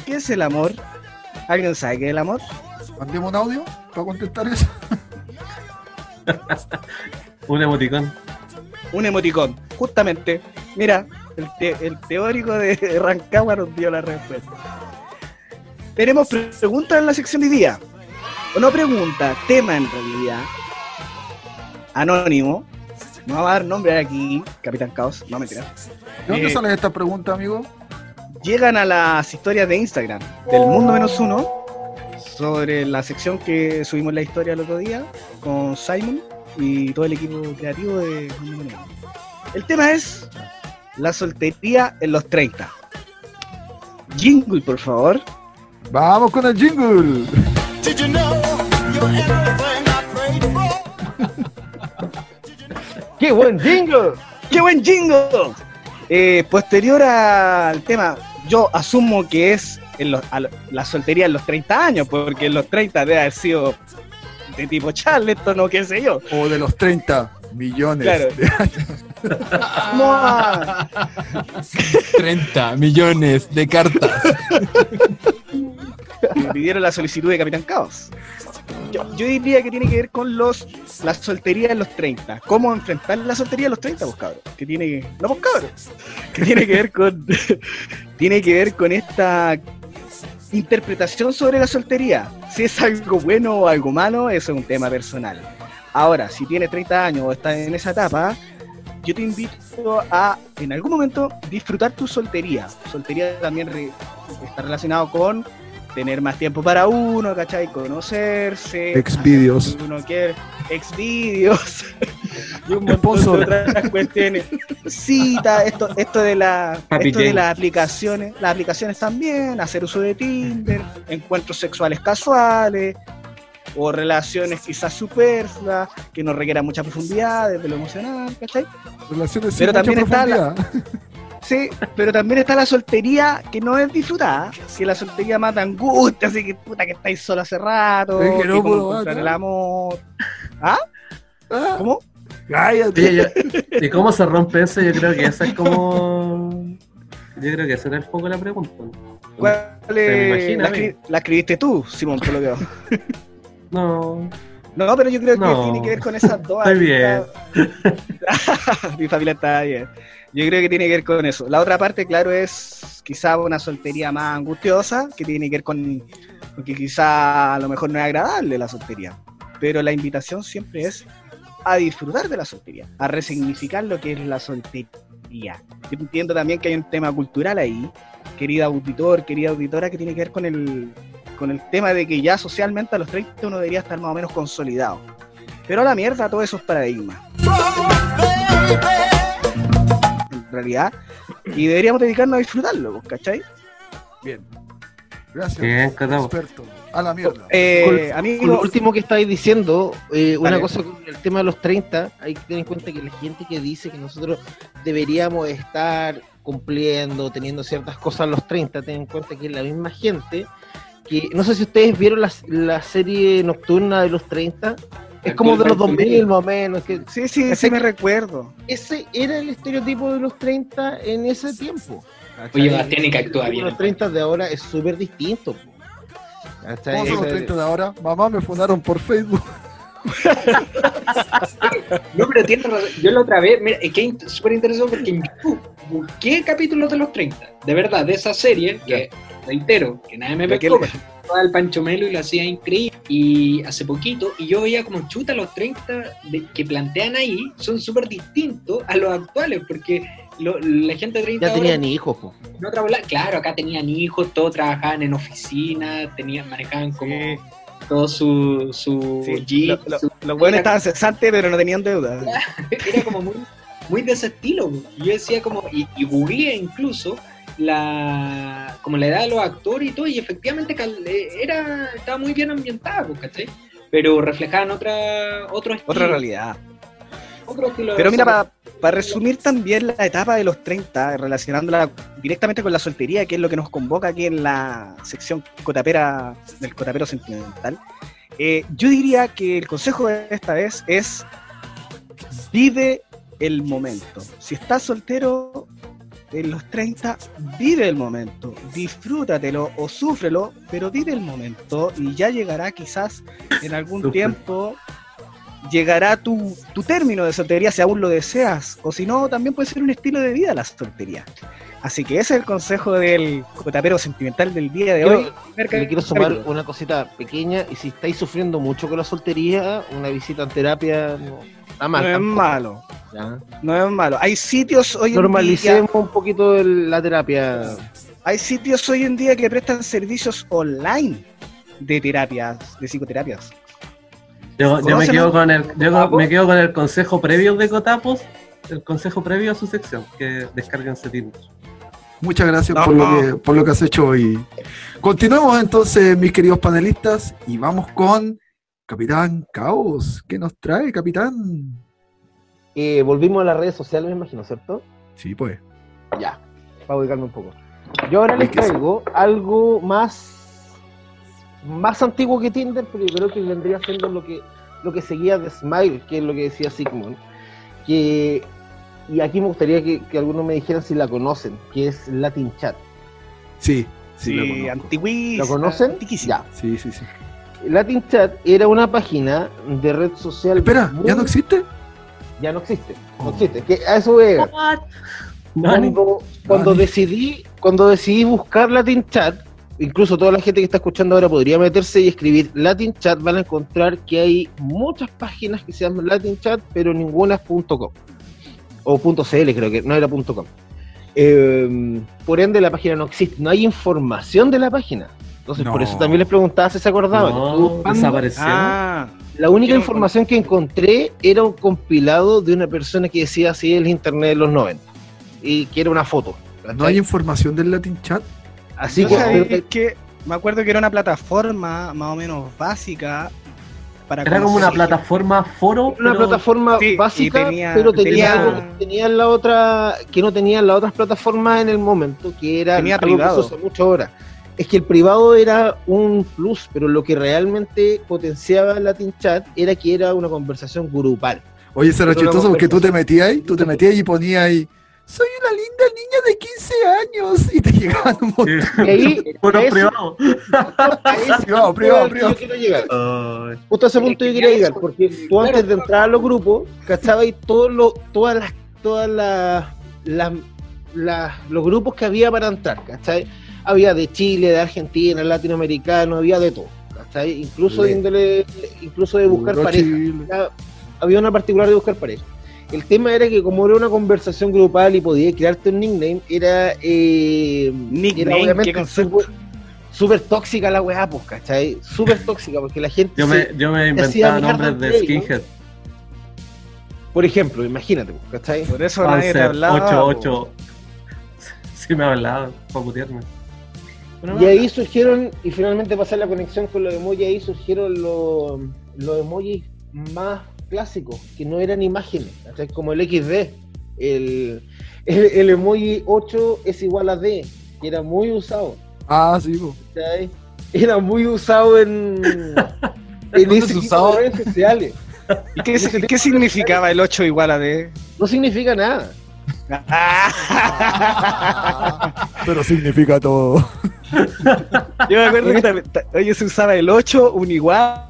[SPEAKER 3] ¿Qué es el amor? ¿Alguien sabe qué es el amor?
[SPEAKER 2] Mandemos un audio para contestar eso.
[SPEAKER 4] Un emoticón.
[SPEAKER 3] Un emoticón. Justamente, mira, el, te- el teórico de Rancagua nos dio la respuesta. Tenemos pre- preguntas en la sección de día. O no pregunta, tema en realidad. Anónimo. No va a dar nombre aquí, Capitán Caos, no me
[SPEAKER 2] ¿De dónde
[SPEAKER 3] Eh,
[SPEAKER 2] salen estas preguntas, amigo?
[SPEAKER 3] llegan a las historias de Instagram del Mundo Menos Uno sobre la sección que subimos la historia el otro día con Simon y todo el equipo creativo de Mundo Menos Uno. El tema es la soltería en los 30. Jingle, por favor.
[SPEAKER 2] Vamos con el jingle.
[SPEAKER 6] ¡Qué buen jingle!
[SPEAKER 3] ¡Qué buen jingle! Eh, posterior al tema, yo asumo que es en los- a la soltería en los 30 años, porque en los 30 debe haber sido de tipo Charleston o qué sé yo.
[SPEAKER 2] O de los 30 millones.
[SPEAKER 3] Claro.
[SPEAKER 2] de-
[SPEAKER 3] Vamos a-
[SPEAKER 5] 30 millones de cartas.
[SPEAKER 3] pidieron la solicitud de Capitán Caos. Yo, diría que tiene que ver con los la soltería en los 30. ¿Cómo enfrentar la soltería en los 30, pues cabros? Que tiene que. No, pues cabros. Que tiene que ver con. tiene que ver con esta interpretación sobre la soltería. Si es algo bueno o algo malo, eso es un tema personal. Ahora, si tienes 30 años o estás en esa etapa, yo te invito a, en algún momento, disfrutar tu soltería. Soltería también está relacionado con tener más tiempo para uno, ¿cachai? Conocerse.
[SPEAKER 2] Exvideos.
[SPEAKER 3] Uno quiere. Exvideos. y un montón de otras cuestiones. Cita, esto, esto de la, esto de las aplicaciones, las aplicaciones también, hacer uso de Tinder, encuentros sexuales casuales, o relaciones quizás superfluas, que no requieran mucha profundidad desde lo emocional, ¿cachai?
[SPEAKER 2] Relaciones
[SPEAKER 3] Pero
[SPEAKER 2] sin mucha
[SPEAKER 3] también está la-
[SPEAKER 2] profundidad.
[SPEAKER 3] Sí, pero también está la soltería que no es disfrutada, que la soltería mata angustia, así que puta que estáis solo hace rato,
[SPEAKER 2] Es que no
[SPEAKER 3] cómo
[SPEAKER 2] puedo
[SPEAKER 3] encontrar
[SPEAKER 2] matar.
[SPEAKER 3] el amor. ¿Ah?
[SPEAKER 2] Ah,
[SPEAKER 3] ¿Cómo?
[SPEAKER 2] cállate.
[SPEAKER 4] Yo- ¿Y cómo se rompe eso? Yo creo que esa es como. Yo creo que esa era el poco la pregunta.
[SPEAKER 3] ¿Cuál es?
[SPEAKER 4] imagina
[SPEAKER 3] La, escri- escribiste tú, Simón, por lo que veo.
[SPEAKER 4] No,
[SPEAKER 3] No, pero yo creo que
[SPEAKER 4] No.
[SPEAKER 3] tiene que ver con esas dos.
[SPEAKER 4] Estoy bien.
[SPEAKER 3] Mi familia está bien. Yo creo que tiene que ver con eso. La otra parte, claro, es quizá una soltería más angustiosa, que tiene que ver con, con que quizá a lo mejor no es agradable la soltería. Pero la invitación siempre es a disfrutar de la soltería, a resignificar lo que es la soltería. Yo entiendo también que hay un tema cultural ahí, querido auditor, querida auditora, que tiene que ver con el, con el tema de que ya socialmente a los 30 uno debería estar más o menos consolidado. Pero a la mierda todos esos paradigmas. Realidad. Y deberíamos dedicarnos a disfrutarlo, pues, ¿cachai?
[SPEAKER 2] Bien. Gracias.
[SPEAKER 4] Bien.
[SPEAKER 2] Experto. A la mierda.
[SPEAKER 3] Eh,
[SPEAKER 6] Con lo
[SPEAKER 3] amigo,
[SPEAKER 6] último que estáis diciendo, eh, una cosa con el tema de los 30, hay que tener en cuenta que la gente que dice que nosotros deberíamos estar cumpliendo, teniendo ciertas cosas a los 30, ten en cuenta que es la misma gente que, no sé si ustedes vieron la, la serie nocturna de los 30, es como de los 2000 más o menos, que
[SPEAKER 3] sí, sí, sí me recuerdo.
[SPEAKER 6] ese era el estereotipo de los 30 en ese tiempo.
[SPEAKER 7] Oye. Bastián, y que actúa bien.
[SPEAKER 6] de Los 30 de ahora es súper distinto. ¿Cachai?
[SPEAKER 2] ¿Cómo son los
[SPEAKER 6] Ese-
[SPEAKER 2] 30 de ahora? Mamá me fundaron por Facebook.
[SPEAKER 7] No, pero tienes razón. Yo la otra vez, mira, es que es súper interesante porque en YouTube busqué capítulos de los 30. De verdad, de esa serie, que reitero, que nadie me
[SPEAKER 3] ¿De qué
[SPEAKER 7] pescó, estaba el Pancho Melo y lo hacía increíble. Y hace poquito, y yo veía como chuta los 30 de- que plantean ahí, son súper distintos a los actuales, porque lo- la gente de 30
[SPEAKER 6] Ya tenían hijos, po.
[SPEAKER 7] en otra bola, claro, acá tenían hijos, todos trabajaban en oficina, tenían, manejaban como
[SPEAKER 3] Sí.
[SPEAKER 7] todo su, su
[SPEAKER 3] Sí,
[SPEAKER 7] jeep,
[SPEAKER 3] lo- lo-
[SPEAKER 7] su-
[SPEAKER 3] los buenos estaban cesantes, pero no tenían deuda.
[SPEAKER 7] era como muy, muy de ese estilo. Yo decía como, y, y googleé incluso la como la edad de los actores y todo, y efectivamente eh, era, estaba muy bien ambientada, pues, ¿cachai? Pero reflejaban otra, otro estilo.
[SPEAKER 3] Otra realidad.
[SPEAKER 7] otro
[SPEAKER 3] Pero mira, para resumir también la etapa de los 30, relacionándola directamente con la soltería, que es lo que nos convoca aquí en la sección cotapera del cotapero sentimental, eh, yo diría que el consejo de esta vez es vive el momento. Si estás soltero en los 30, vive el momento, disfrútatelo o súfrelo, pero vive el momento y ya llegará quizás en algún tiempo llegará tu, tu término de soltería si aún lo deseas, o si no, también puede ser un estilo de vida la soltería. Así que ese es el consejo del cotapero sentimental del día de hoy.
[SPEAKER 6] Le quiero sumar una cosita pequeña y si estáis sufriendo mucho con la soltería, una visita en terapia no está mal.
[SPEAKER 3] No es malo,
[SPEAKER 6] ¿ya?
[SPEAKER 3] no es malo. Hay sitios hoy en día,
[SPEAKER 6] Normalicemos un poquito el- la terapia.
[SPEAKER 3] hay sitios hoy en día que prestan servicios online de terapias, de psicoterapias.
[SPEAKER 4] Yo, yo me
[SPEAKER 3] ¿Conocen
[SPEAKER 4] quedo con el, yo me quedo con el consejo previo de Cotapos, el consejo previo a su sección, que descarguen ese título.
[SPEAKER 2] Muchas gracias
[SPEAKER 3] No.
[SPEAKER 2] por, lo que, por lo que has hecho hoy. Continuemos entonces, mis queridos panelistas, y vamos con Capitán Caos. ¿Qué nos trae, Capitán?
[SPEAKER 6] Eh, volvimos a las redes sociales, me imagino, ¿cierto?
[SPEAKER 2] Sí, pues.
[SPEAKER 6] Ya, para ubicarme un poco. Yo ahora les
[SPEAKER 2] ¿De qué se-
[SPEAKER 6] traigo algo más más antiguo que Tinder, pero yo creo que vendría siendo lo que lo que seguía de Smile, que es lo que decía Sigmund. Que, y aquí me gustaría que, que algunos me dijeran si la conocen, que es Latin Chat.
[SPEAKER 2] Sí, sí,
[SPEAKER 3] Sí,
[SPEAKER 2] lo conozco.
[SPEAKER 3] antiguísima,
[SPEAKER 6] ¿Lo conocen?
[SPEAKER 3] antiquísima.
[SPEAKER 6] Ya.
[SPEAKER 2] Sí, sí, sí.
[SPEAKER 6] Latin Chat era una página de red social.
[SPEAKER 2] Espera,
[SPEAKER 6] muy-
[SPEAKER 2] ¿ya no existe?
[SPEAKER 6] Ya no existe. No
[SPEAKER 2] Oh.
[SPEAKER 6] existe. Que a eso voy a llegar. Cuando, cuando decidí, cuando decidí buscar Latin Chat, incluso toda la gente que está escuchando ahora podría meterse y escribir Latin Chat, van a encontrar que hay muchas páginas que se llaman Latin Chat, pero ninguna es .com o .cl creo que no era .com. Eh, por ende la página no existe, no hay información de la página. Entonces por eso también les preguntaba si se acordaban.
[SPEAKER 4] No, desapareció.
[SPEAKER 3] Ah,
[SPEAKER 6] la única información que encontré era un compilado de una persona que decía así el internet de los 90 y que era una foto.
[SPEAKER 2] ¿No hay información del Latin Chat?
[SPEAKER 6] Así
[SPEAKER 3] Yo
[SPEAKER 6] que
[SPEAKER 3] sabía
[SPEAKER 6] pero-
[SPEAKER 3] que me acuerdo que era una plataforma más o menos básica para
[SPEAKER 4] Era como una plataforma foro.
[SPEAKER 6] Una
[SPEAKER 4] pero-
[SPEAKER 6] plataforma
[SPEAKER 3] Sí,
[SPEAKER 6] básica,
[SPEAKER 3] tenía-
[SPEAKER 6] pero tenía,
[SPEAKER 3] tenía-
[SPEAKER 6] algo que la otra, que no tenían las otras plataformas en el momento, que era
[SPEAKER 3] Tenía
[SPEAKER 6] algo que
[SPEAKER 3] privado.
[SPEAKER 6] se usa mucho ahora. Es que el privado era un plus, pero lo que realmente potenciaba el Latin Chat era que era una conversación grupal.
[SPEAKER 2] Oye, eso era chistoso porque tú te metías ahí, tú te metías y ponías ahí, soy una linda niña de 15 años. Y te llegaban un montón.
[SPEAKER 4] Sí.
[SPEAKER 6] Y ahí, a eso-
[SPEAKER 4] privado.
[SPEAKER 2] Privado, privado, privado.
[SPEAKER 6] yo quiero llegar.
[SPEAKER 4] Ay.
[SPEAKER 6] Justo a ese punto yo quería llegar, porque tú antes de entrar a los grupos, ¿cachabas? Todos los, todas las, todas las, las, las- los grupos que había para entrar, ¿cachai? Había de Chile, de Argentina, latinoamericano, había de todo, ¿cachai? Incluso de índole, incluso de buscar
[SPEAKER 2] Puro
[SPEAKER 6] pareja. Había una particular de buscar pareja. El tema era que como era una conversación grupal y podías crearte un nickname, era, eh,
[SPEAKER 3] Nickname,
[SPEAKER 6] era obviamente súper súper tóxica la weá, pues, ¿cachai? Súper tóxica, porque la gente
[SPEAKER 4] Yo
[SPEAKER 6] se-
[SPEAKER 4] me, yo me inventaba nombres de skinhead.
[SPEAKER 6] Por ejemplo, imagínate, pues, ¿cachai?
[SPEAKER 3] Por eso nadie te hablaba.
[SPEAKER 4] 88. Sí me hablaba, para putearme.
[SPEAKER 6] Y ahí surgieron, y finalmente pasar la conexión con los emojis, ahí surgieron los, los emojis más clásicos, que no eran imágenes, como el XD. El, el, el emoji 8 es igual a D, que era muy usado.
[SPEAKER 2] Ah, sí.
[SPEAKER 6] Era muy usado en, en
[SPEAKER 2] ¿Dónde
[SPEAKER 6] ese de redes sociales.
[SPEAKER 3] ¿Y qué, qué significaba el 8 igual a D?
[SPEAKER 6] No significa nada.
[SPEAKER 2] Pero significa todo.
[SPEAKER 3] Yo me acuerdo que oye, se usaba el 8, un igual.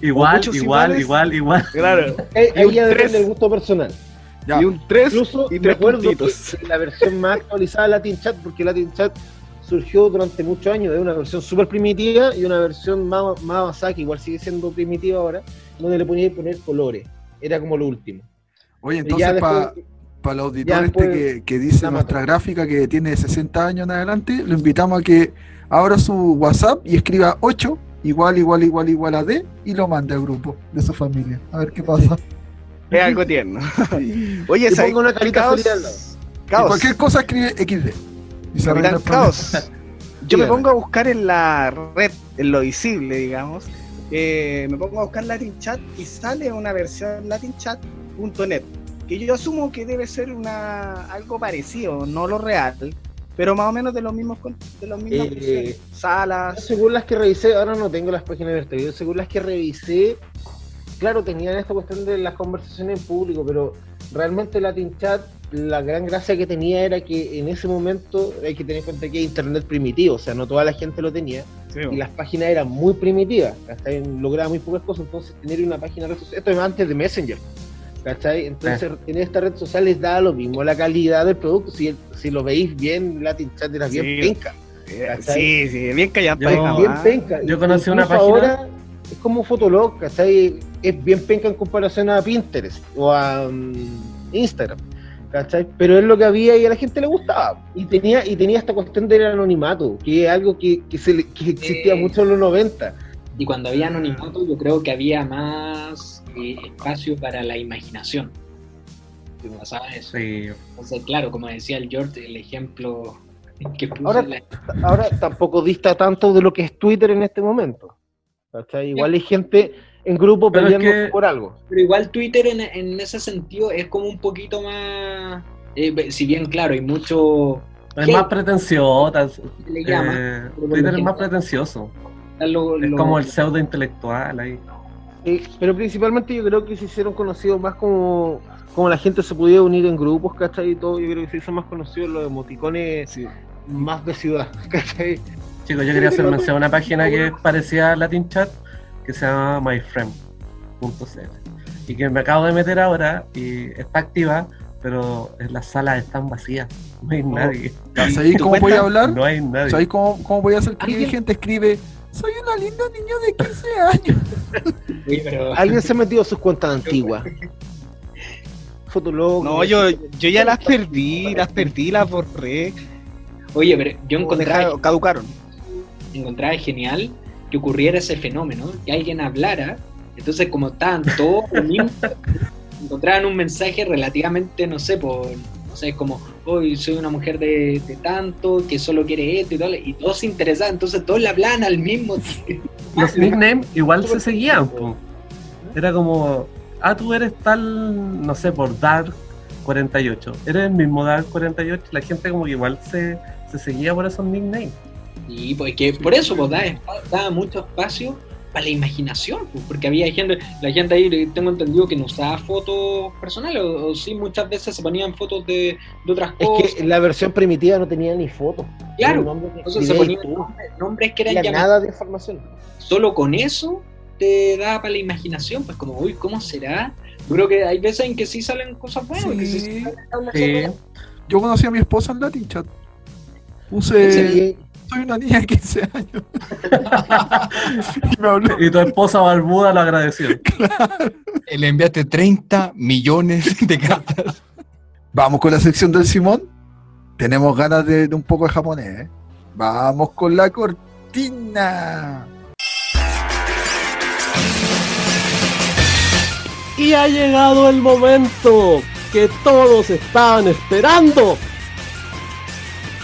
[SPEAKER 4] Igual, igual,
[SPEAKER 3] iguales.
[SPEAKER 4] igual, igual.
[SPEAKER 3] Claro.
[SPEAKER 6] Ahí,
[SPEAKER 3] Y
[SPEAKER 6] ahí
[SPEAKER 3] un
[SPEAKER 6] ya depende
[SPEAKER 3] tres.
[SPEAKER 6] del gusto personal.
[SPEAKER 2] Ya.
[SPEAKER 3] Y un 3
[SPEAKER 6] Incluso
[SPEAKER 3] y
[SPEAKER 6] me
[SPEAKER 3] tres
[SPEAKER 6] acuerdo
[SPEAKER 3] puntitos.
[SPEAKER 6] que la versión más actualizada de Latin Chat, porque Latin Chat surgió durante muchos años de una versión súper primitiva y una versión más, más avanzada, que igual sigue siendo primitiva ahora, donde le ponía poner colores. Era como lo último.
[SPEAKER 2] Oye, entonces para
[SPEAKER 6] después-
[SPEAKER 2] el auditor
[SPEAKER 6] ya
[SPEAKER 2] este que, que dice nuestra
[SPEAKER 6] mato.
[SPEAKER 2] gráfica que tiene 60 años en adelante, lo invitamos a que abra su WhatsApp y escriba 8 igual, igual, igual, igual a D y lo mande al grupo de su familia. A ver qué pasa.
[SPEAKER 3] Es algo tierno. Oye, ¿sabes
[SPEAKER 6] pongo una carita
[SPEAKER 3] Caos? Caos.
[SPEAKER 2] cualquier cosa escribe XD. Y se
[SPEAKER 3] Capitán. Caos. Yo me pongo a buscar en la red, en lo visible, digamos. eh, me pongo a buscar Latin Chat y sale una versión latinchat.net. Que yo asumo que debe ser una algo parecido, no lo real, pero más o menos de los mismos de los mismos
[SPEAKER 6] Eh,
[SPEAKER 3] salas.
[SPEAKER 6] Según las que revisé, ahora no tengo las páginas abiertas, yo según las que revisé, claro, tenían esta cuestión de las conversaciones en público, pero realmente Latin Chat, la gran gracia que tenía era que en ese momento hay que tener en cuenta que hay internet primitivo, o sea, no toda la gente lo tenía,
[SPEAKER 3] Sí,
[SPEAKER 6] y las páginas eran muy primitivas, ¿cachai? Lograba muy pocas cosas, entonces tener una página red social, esto es antes de Messenger, ¿cachai? Entonces tener esta red social les da lo mismo la calidad del producto, si, si lo veis bien, Latin Chat era bien
[SPEAKER 3] Sí.
[SPEAKER 6] penca.
[SPEAKER 3] Eh,
[SPEAKER 6] ¿cachai?
[SPEAKER 3] sí, sí, bien callado.
[SPEAKER 4] Yo-
[SPEAKER 6] bien
[SPEAKER 3] ¿ah?
[SPEAKER 6] penca.
[SPEAKER 4] Yo conocí una página-
[SPEAKER 6] Ahora es como Fotolog, ¿cachai? Es bien penca en comparación a Pinterest o a mm, Instagram, ¿cachai? Pero es lo que había y a la gente le gustaba. Y tenía, y tenía esta cuestión del anonimato, que es algo que, que, se le- que existía mucho en los 90.
[SPEAKER 7] Y cuando había anonimato, yo creo que había más eh, espacio para la imaginación. ¿Qué pasaba eso?
[SPEAKER 4] Sí.
[SPEAKER 7] Entonces, claro, como decía el George, el ejemplo que puso
[SPEAKER 6] Ahora-
[SPEAKER 7] la-
[SPEAKER 6] Ahora tampoco dista tanto de lo que es Twitter en este momento. ¿cachai? Igual hay gente en grupo
[SPEAKER 4] Pero es
[SPEAKER 6] peleando
[SPEAKER 4] que-
[SPEAKER 6] por algo.
[SPEAKER 7] Pero igual Twitter en, en ese sentido es como un poquito más... eh, si bien, claro, hay mucho...
[SPEAKER 4] Es
[SPEAKER 7] ¿Qué?
[SPEAKER 4] más pretencioso.
[SPEAKER 7] se le llama?
[SPEAKER 4] eh, Twitter es más pretencioso.
[SPEAKER 7] lo-
[SPEAKER 4] Es como el pseudo intelectual ahí.
[SPEAKER 6] Sí, pero principalmente yo creo que se hicieron conocidos más como, como la gente se podía unir en grupos, ¿cachai? Y todo, yo creo que se hizo más conocidos los emoticones más de ciudad, ¿cachai?
[SPEAKER 4] Chicos, yo quería hacer mención a una página que es parecida a Latin Chat, que se llama myfriend.cl y que me acabo de meter ahora y está activa, pero en las salas están vacías, no hay nadie,
[SPEAKER 2] Ya, ¿Sabéis
[SPEAKER 3] ¿Tu
[SPEAKER 2] cómo voy a hablar?
[SPEAKER 4] no hay nadie.
[SPEAKER 2] ¿Sabéis cómo, cómo voy a hacer que
[SPEAKER 6] ¿Alguien?
[SPEAKER 2] gente escribe? Soy una linda niña de 15 años.
[SPEAKER 7] Oye, pero-
[SPEAKER 6] Alguien se metió a sus cuentas antiguas. Fotolog.
[SPEAKER 3] No, yo, yo ya las perdí, las perdí, las borré.
[SPEAKER 7] Oye, pero yo encontraba,
[SPEAKER 3] caducaron.
[SPEAKER 7] encontraba genial que ocurriera ese fenómeno, que alguien hablara, entonces como estaban todos unidos, encontraban un mensaje relativamente, no sé, por, no sé, como, hoy soy una mujer de, de tanto, que solo quiere esto y todo, y todos se interesaban, entonces todos le hablaban al mismo.
[SPEAKER 4] Los nicknames igual se seguían, po. Era como, ah, tú eres tal, no sé, por Dark 48. Eres el mismo Dark 48. La gente como que igual se, se seguía por esos nicknames.
[SPEAKER 7] Y pues que por eso pues, da, da mucho espacio para la imaginación, pues, porque había gente, la gente ahí tengo entendido que no usaba fotos personales, o, o sí muchas veces se ponían fotos de, de otras
[SPEAKER 6] Es
[SPEAKER 7] cosas.
[SPEAKER 6] que la versión primitiva no tenía ni fotos.
[SPEAKER 7] Claro,
[SPEAKER 6] nombre que
[SPEAKER 7] Entonces se ponían nombres, nombres que
[SPEAKER 6] No
[SPEAKER 7] eran llamativos.
[SPEAKER 6] nada de información.
[SPEAKER 7] Solo con eso te da para la imaginación, pues como, uy, ¿cómo será? Yo creo que hay veces en que sí salen cosas buenas, que sí salen.
[SPEAKER 2] Yo conocí a mi esposa en Latin Chat. Puse,
[SPEAKER 6] Sí,
[SPEAKER 2] soy una niña de 15 años. y me habló.
[SPEAKER 4] Y tu esposa barbuda lo agradeció.
[SPEAKER 5] Le enviaste 30 millones de cartas.
[SPEAKER 2] Vamos con la sección del Simón. Tenemos ganas de, de un poco de japonés. ¿eh? Vamos con la cortina.
[SPEAKER 8] Y ha llegado el momento que todos estaban esperando.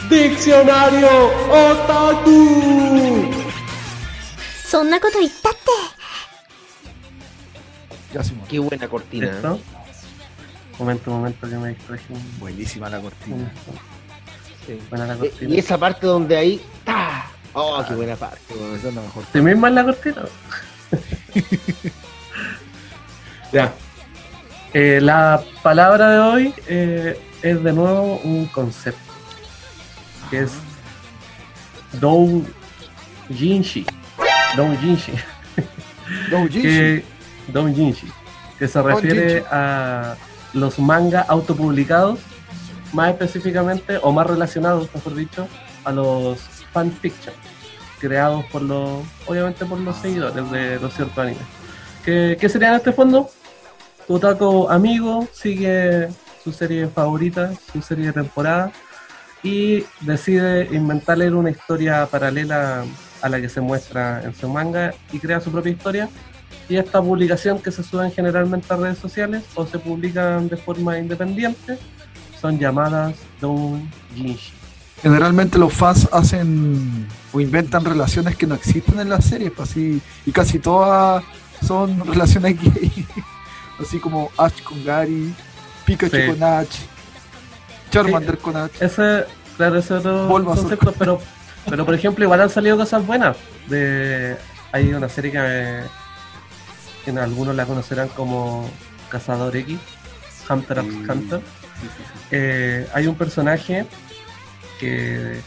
[SPEAKER 8] Diccionario Otaku.
[SPEAKER 9] そんなこと言ったって
[SPEAKER 2] Ya, Simón.
[SPEAKER 6] Qué buena cortina. ¿eh?
[SPEAKER 4] ¿Listo? Momento, momento que me distraje. un-
[SPEAKER 2] Buenísima la
[SPEAKER 4] un-
[SPEAKER 2] cortina.
[SPEAKER 6] Sí.
[SPEAKER 4] Buena la
[SPEAKER 6] Eh,
[SPEAKER 4] cortina.
[SPEAKER 6] Y esa parte donde ahí. ¡ta! ¡Oh, qué buena parte!
[SPEAKER 2] Esa es la mejor.
[SPEAKER 4] ¿Tú misma en la cortina? ya. Eh, la palabra de hoy eh, es de nuevo un concepto. Que es Doujinshi. Doujinshi.
[SPEAKER 2] Doujinshi.
[SPEAKER 4] que, Doujinshi, que se refiere a los manga autopublicados, más específicamente, o más relacionados, mejor dicho, a los fanfiction, creados por los, obviamente por los seguidores de los ciertos animes. ¿Qué, qué sería en este fondo? Tu otaku amigo sigue su serie favorita, su serie de temporada, y decide inventarle una historia paralela a la que se muestra en su manga y crea su propia historia. Y esta publicación que se suben generalmente a redes sociales o se publican de forma independiente son llamadas doujinshi.
[SPEAKER 2] Generalmente los fans hacen o inventan relaciones que no existen en las series, pues así, y casi todas son relaciones gay. Así como Ash con Gary, Pikachu
[SPEAKER 4] Sí.
[SPEAKER 2] con Ash, Charmander con Ash.
[SPEAKER 4] Ese, claro, ese otro concepto, pero, pero por ejemplo, igual han salido cosas buenas. De, hay una serie que, eh, que algunos la conocerán como Cazador X, Hunter x
[SPEAKER 2] Sí.
[SPEAKER 4] Hunter. Eh, hay un personaje que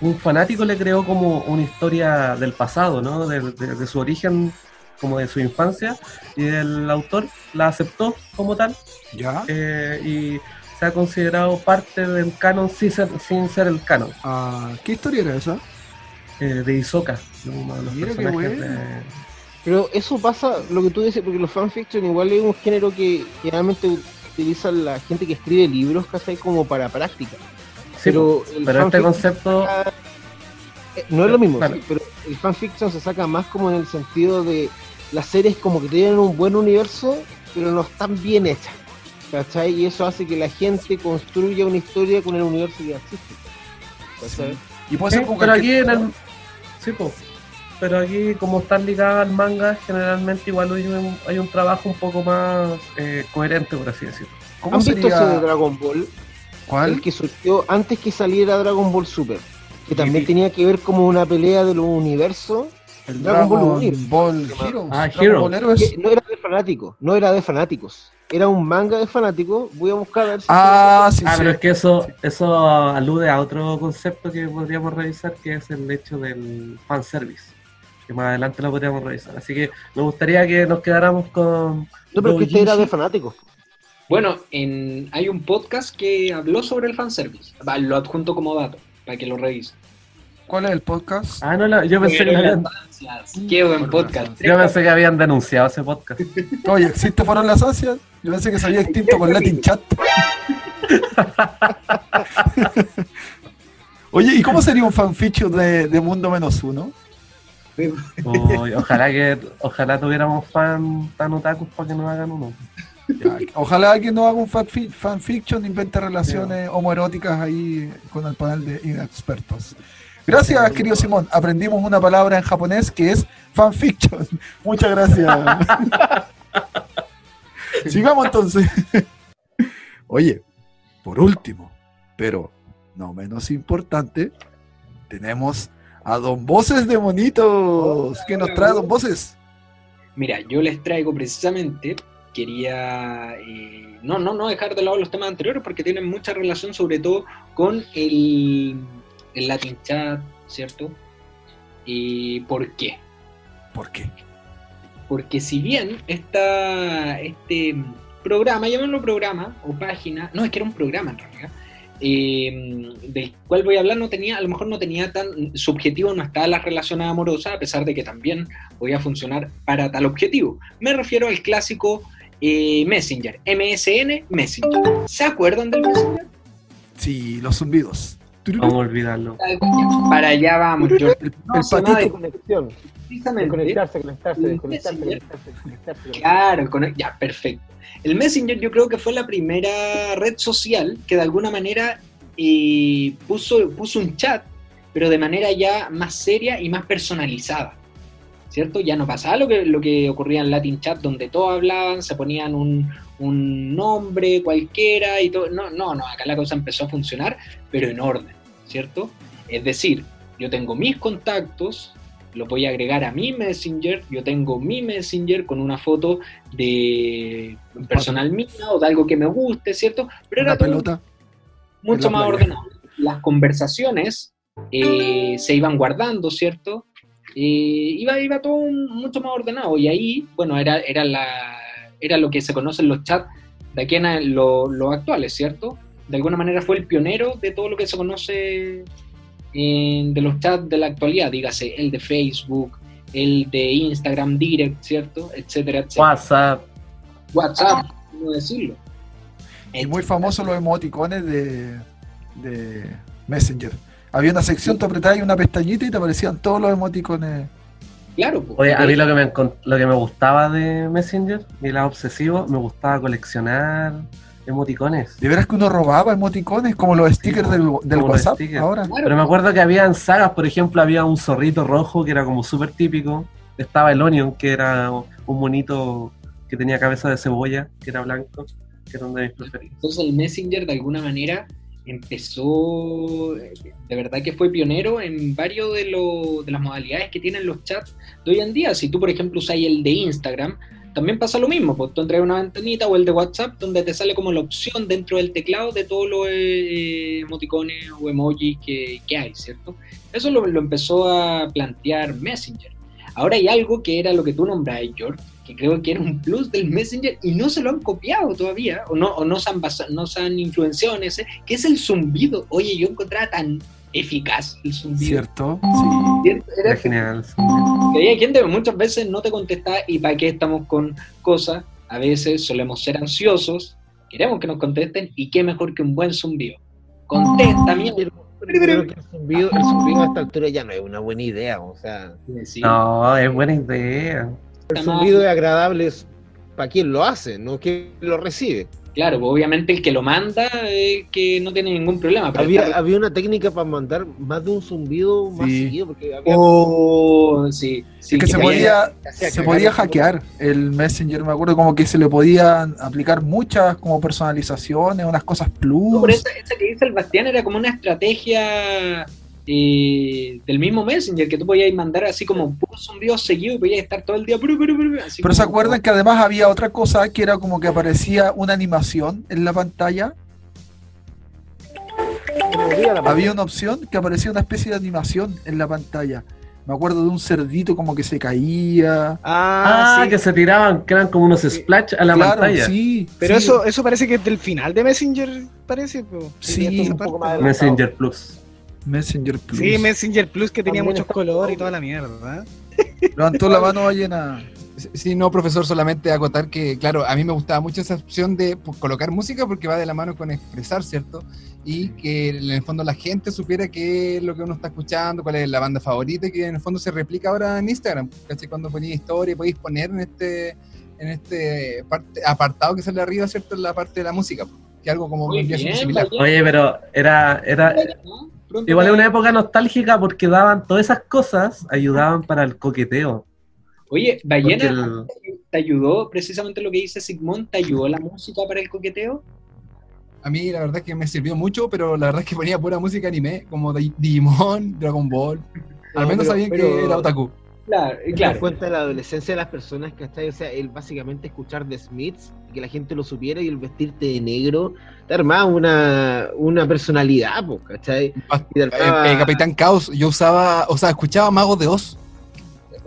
[SPEAKER 4] un fanático le creó como una historia del pasado, ¿no? De, de- de su origen, como de su infancia, y el autor la aceptó como tal
[SPEAKER 2] ¿Ya?
[SPEAKER 4] eh, y se ha considerado parte del canon sin ser, sin ser el canon,
[SPEAKER 2] Ah, ¿Qué historia era esa?
[SPEAKER 4] eh, de Hisoka, uno de los
[SPEAKER 2] Mira qué
[SPEAKER 4] personajes
[SPEAKER 2] bueno.
[SPEAKER 4] de-
[SPEAKER 6] Pero eso pasa, lo que tú dices, porque los fanfiction igual es un género que generalmente utiliza la gente que escribe libros, ¿cachai? Como para práctica.
[SPEAKER 4] Sí,
[SPEAKER 6] pero el
[SPEAKER 4] pero este concepto,
[SPEAKER 6] Eh, No es lo mismo,
[SPEAKER 4] Claro.
[SPEAKER 6] sí, pero el fanfiction se saca más como en el sentido de las series como que tienen un buen universo, pero no están bien hechas. ¿Cachai? Y eso hace que la gente construya una historia con el universo que existe. ¿Cachai?
[SPEAKER 2] Y puede
[SPEAKER 4] sí,
[SPEAKER 2] ser con
[SPEAKER 4] pero aquí en el, sí, po. pero aquí como están ligadas al manga, generalmente igual hay un, hay un trabajo un poco más eh, coherente, por así decirlo.
[SPEAKER 2] ¿Cómo
[SPEAKER 6] ¿Han visto ese de? Dragon Ball?
[SPEAKER 2] ¿Cuál?
[SPEAKER 6] El que surgió antes que saliera Dragon Ball Super. Que también
[SPEAKER 4] sí.
[SPEAKER 6] tenía que ver como una pelea de los universos.
[SPEAKER 2] El
[SPEAKER 6] Dragon Ball
[SPEAKER 2] Dragon. Ball Heroes.
[SPEAKER 4] Ah.
[SPEAKER 6] Que no era de fanáticos, no era de fanáticos. Era un manga de fanáticos. Voy a buscar a ver si.
[SPEAKER 2] Ah, sí,
[SPEAKER 4] Ah,
[SPEAKER 2] sí.
[SPEAKER 4] pero es que eso, eso alude a otro concepto que podríamos revisar, que es el hecho del fanservice. Que más adelante lo podríamos revisar. Así que me gustaría que nos quedáramos con.
[SPEAKER 6] No, pero que este era de fanáticos.
[SPEAKER 7] Bueno, en, hay un podcast que habló sobre el fanservice. Va, Lo adjunto como dato, para que lo revisen.
[SPEAKER 2] ¿Cuál es el podcast?
[SPEAKER 4] Ah, no, la- yo, pensé que habían,
[SPEAKER 7] Qué buen podcast.
[SPEAKER 4] yo pensé que habían denunciado ese podcast.
[SPEAKER 2] Oye, ¿existe fueron las ansias? Yo pensé que se había extinto con Latin Chat. Oye, ¿y cómo sería un fanfiction de, de Mundo Menos Uno?
[SPEAKER 4] Uy, ojalá que ojalá tuviéramos fan tan otakus para que nos hagan uno.
[SPEAKER 2] Ya, Ojalá alguien no haga un fanfi- fanfiction, invente relaciones homoeróticas ahí con el panel de inexpertos. Gracias, querido Simón. Aprendimos una palabra en japonés que es fanfiction. Muchas gracias. Sigamos entonces. Oye, por último, pero no menos importante, tenemos a Don Voces de Monitos. ¿Qué nos trae Don Voces?
[SPEAKER 7] Mira, yo les traigo precisamente, quería eh, no, no, no dejar de lado los temas anteriores porque tienen mucha relación sobre todo con el, el Latin Chat, ¿cierto? ¿Y por qué?
[SPEAKER 2] ¿Por qué?
[SPEAKER 7] Porque si bien esta, este programa, llamémoslo programa o página, no, es que era un programa en realidad, eh, del cual voy a hablar, no tenía, a lo mejor no tenía tan, su objetivo no estaba la relación amorosa, a pesar de que también podía funcionar para tal objetivo. Me refiero al clásico eh, Messenger, MSN Messenger. ¿Se acuerdan del Messenger?
[SPEAKER 2] Sí, los zumbidos.
[SPEAKER 4] Vamos a olvidarlo.
[SPEAKER 7] Para allá vamos, yo.
[SPEAKER 2] El,
[SPEAKER 6] No, llama de
[SPEAKER 2] patito.
[SPEAKER 6] conexión.
[SPEAKER 7] Precisamente.
[SPEAKER 6] Desconectarse, conectarse, desconectarse,
[SPEAKER 7] Messenger.
[SPEAKER 6] conectarse, desconectarse.
[SPEAKER 7] Claro, con- ya, perfecto. El Messenger yo creo que fue la primera red social que de alguna manera eh, puso, puso un chat, pero de manera ya más seria y más personalizada. ¿Cierto? Ya no pasaba lo que, lo que ocurría en Latin Chat, donde todos hablaban, se ponían un, un nombre cualquiera y todo. No, no, no, acá la cosa empezó a funcionar, pero en orden, ¿cierto? Es decir, yo tengo mis contactos, lo voy a agregar a mi Messenger, yo tengo mi Messenger con una foto de personal mía o de algo que me guste, ¿cierto? Pero era todo
[SPEAKER 2] pelota.
[SPEAKER 7] mucho más
[SPEAKER 2] playa.
[SPEAKER 7] ordenado. Las conversaciones eh, se iban guardando, ¿cierto? Eh, iba, iba todo un- mucho más ordenado y ahí, bueno, era, era, la, era lo que se conocen los chats de aquí en a- lo- los actuales, ¿cierto? De alguna manera fue el pionero de todo lo que se conoce en- de los chats de la actualidad, dígase, el de Facebook, el de Instagram Direct, ¿cierto? Etcétera, etcétera.
[SPEAKER 4] WhatsApp.
[SPEAKER 7] WhatsApp, ¿cómo decirlo?
[SPEAKER 2] Y muy famosos los emoticones de, de Messenger. Había una sección, te apretabas una pestañita y te aparecían todos los emoticones.
[SPEAKER 7] Claro, pues,
[SPEAKER 4] Oye, a mí lo que, me, lo que me gustaba de Messenger, mi lado obsesivo, me gustaba coleccionar emoticones.
[SPEAKER 2] De veras que uno robaba emoticones como los stickers del, del WhatsApp
[SPEAKER 4] stickers.
[SPEAKER 2] ahora.
[SPEAKER 7] Claro.
[SPEAKER 4] Pero me acuerdo que habían sagas, por ejemplo, había un zorrito rojo que era como súper típico. Estaba el Onion, que era un monito que tenía cabeza de cebolla, que era blanco, que era uno de mis preferidos.
[SPEAKER 7] Entonces el Messenger de alguna manera empezó, de verdad que fue pionero en varios de, lo- de las modalidades que tienen los chats de hoy en día. Si tú, por ejemplo, usas el de Instagram, también pasa lo mismo, pues tú entras una ventanita o el de WhatsApp donde te sale como la opción dentro del teclado de todos los eh, emoticones o emojis que, que hay, ¿cierto? Eso lo, lo empezó a plantear Messenger. Ahora hay algo que era lo que tú nombrabas, George, que creo que era un plus del Messenger y no se lo han copiado todavía, o no, o no, se, han basa- no se han influenciado en ese, que es el zumbido. Oye, yo encontraba tan eficaz el zumbido.
[SPEAKER 2] ¿Cierto? Sí.
[SPEAKER 7] Cierto, Era
[SPEAKER 4] Era genial.
[SPEAKER 7] que había gente que muchas veces no te contestaba y para qué estamos con cosas. A veces solemos ser ansiosos, queremos que nos contesten y qué mejor que un buen zumbido. Contesta, mierda.
[SPEAKER 6] Pero creo que el zumbido, el zumbido a esta altura ya no es una buena idea. O sea,
[SPEAKER 7] Sí.
[SPEAKER 4] No, es buena idea.
[SPEAKER 6] El zumbido es agradable para quien lo hace, no quien lo recibe.
[SPEAKER 7] Claro, pues obviamente el que lo manda eh, que no tiene ningún problema.
[SPEAKER 6] Había, había una técnica para mandar más de un zumbido más
[SPEAKER 2] Sí.
[SPEAKER 6] seguido, porque había
[SPEAKER 7] Oh, sí, sí,
[SPEAKER 2] Es que se
[SPEAKER 7] había-
[SPEAKER 2] podía, se podía hackear el Messenger, me acuerdo como que se le podían aplicar muchas como personalizaciones, unas cosas plus.
[SPEAKER 7] No, pero esa, esa que dice el Bastián era como una estrategia eh, del mismo Messenger, que tú podías mandar así como puros zumbidos seguidos y podías estar todo el día. bru, bru, bru, así
[SPEAKER 2] Pero se
[SPEAKER 7] como-
[SPEAKER 2] acuerdan que además había otra cosa que era como que aparecía una animación en la pantalla.
[SPEAKER 6] La
[SPEAKER 2] Había una opción que aparecía una especie de animación en la pantalla. Me acuerdo de un cerdito como que se caía.
[SPEAKER 3] Ah,
[SPEAKER 4] Ah,
[SPEAKER 3] sí.
[SPEAKER 4] que se tiraban, que eran como unos splash a la
[SPEAKER 2] claro,
[SPEAKER 4] pantalla.
[SPEAKER 2] sí.
[SPEAKER 3] Pero
[SPEAKER 2] sí,
[SPEAKER 3] eso, eso parece que es del final de Messenger, parece.
[SPEAKER 2] Sí,
[SPEAKER 6] un poco más
[SPEAKER 4] Messenger Plus.
[SPEAKER 2] Messenger Plus.
[SPEAKER 3] Sí, Messenger Plus que tenía muchos colores y toda la mierda.
[SPEAKER 2] Levantó la mano ballena.
[SPEAKER 5] Sí, no, profesor, solamente acotar que, claro, a mí me gustaba mucho esa opción de pues, colocar música porque va de la mano con expresar, ¿cierto? Y que en el fondo la gente supiera qué es lo que uno está escuchando, cuál es la banda favorita, y que en el fondo se replica ahora en Instagram, ¿cachai? Cuando ponéis historia, podéis poner en este, en este parte, apartado que sale arriba, ¿cierto? En la parte de la música, que es algo como
[SPEAKER 7] Muy bien,
[SPEAKER 5] similar.
[SPEAKER 4] Oye, pero era, era
[SPEAKER 7] ¿no? Pronto
[SPEAKER 4] igual es una época nostálgica porque daban todas esas cosas, ayudaban para el coqueteo.
[SPEAKER 7] Oye, Ballena,
[SPEAKER 4] el-
[SPEAKER 7] ¿te ayudó precisamente lo que dice Sigmund? ¿Te ayudó la música para el coqueteo?
[SPEAKER 5] A mí la verdad es que me sirvió mucho, pero la verdad es que ponía pura música anime, como Di- Digimon, Dragon Ball. Al
[SPEAKER 6] No,
[SPEAKER 5] menos
[SPEAKER 6] pero-
[SPEAKER 5] sabían
[SPEAKER 6] pero-
[SPEAKER 5] que era otaku.
[SPEAKER 7] Claro,
[SPEAKER 6] Te das
[SPEAKER 7] claro.
[SPEAKER 6] cuenta de la adolescencia de las personas, ¿cachai? O sea, el básicamente escuchar The Smiths, que la gente lo supiera y el vestirte de negro, te armaba una, una personalidad, po, ¿cachai? Y
[SPEAKER 5] Eh,
[SPEAKER 6] armaba-
[SPEAKER 5] eh, Capitán Caos, yo usaba, o sea, escuchaba Magos de Oz.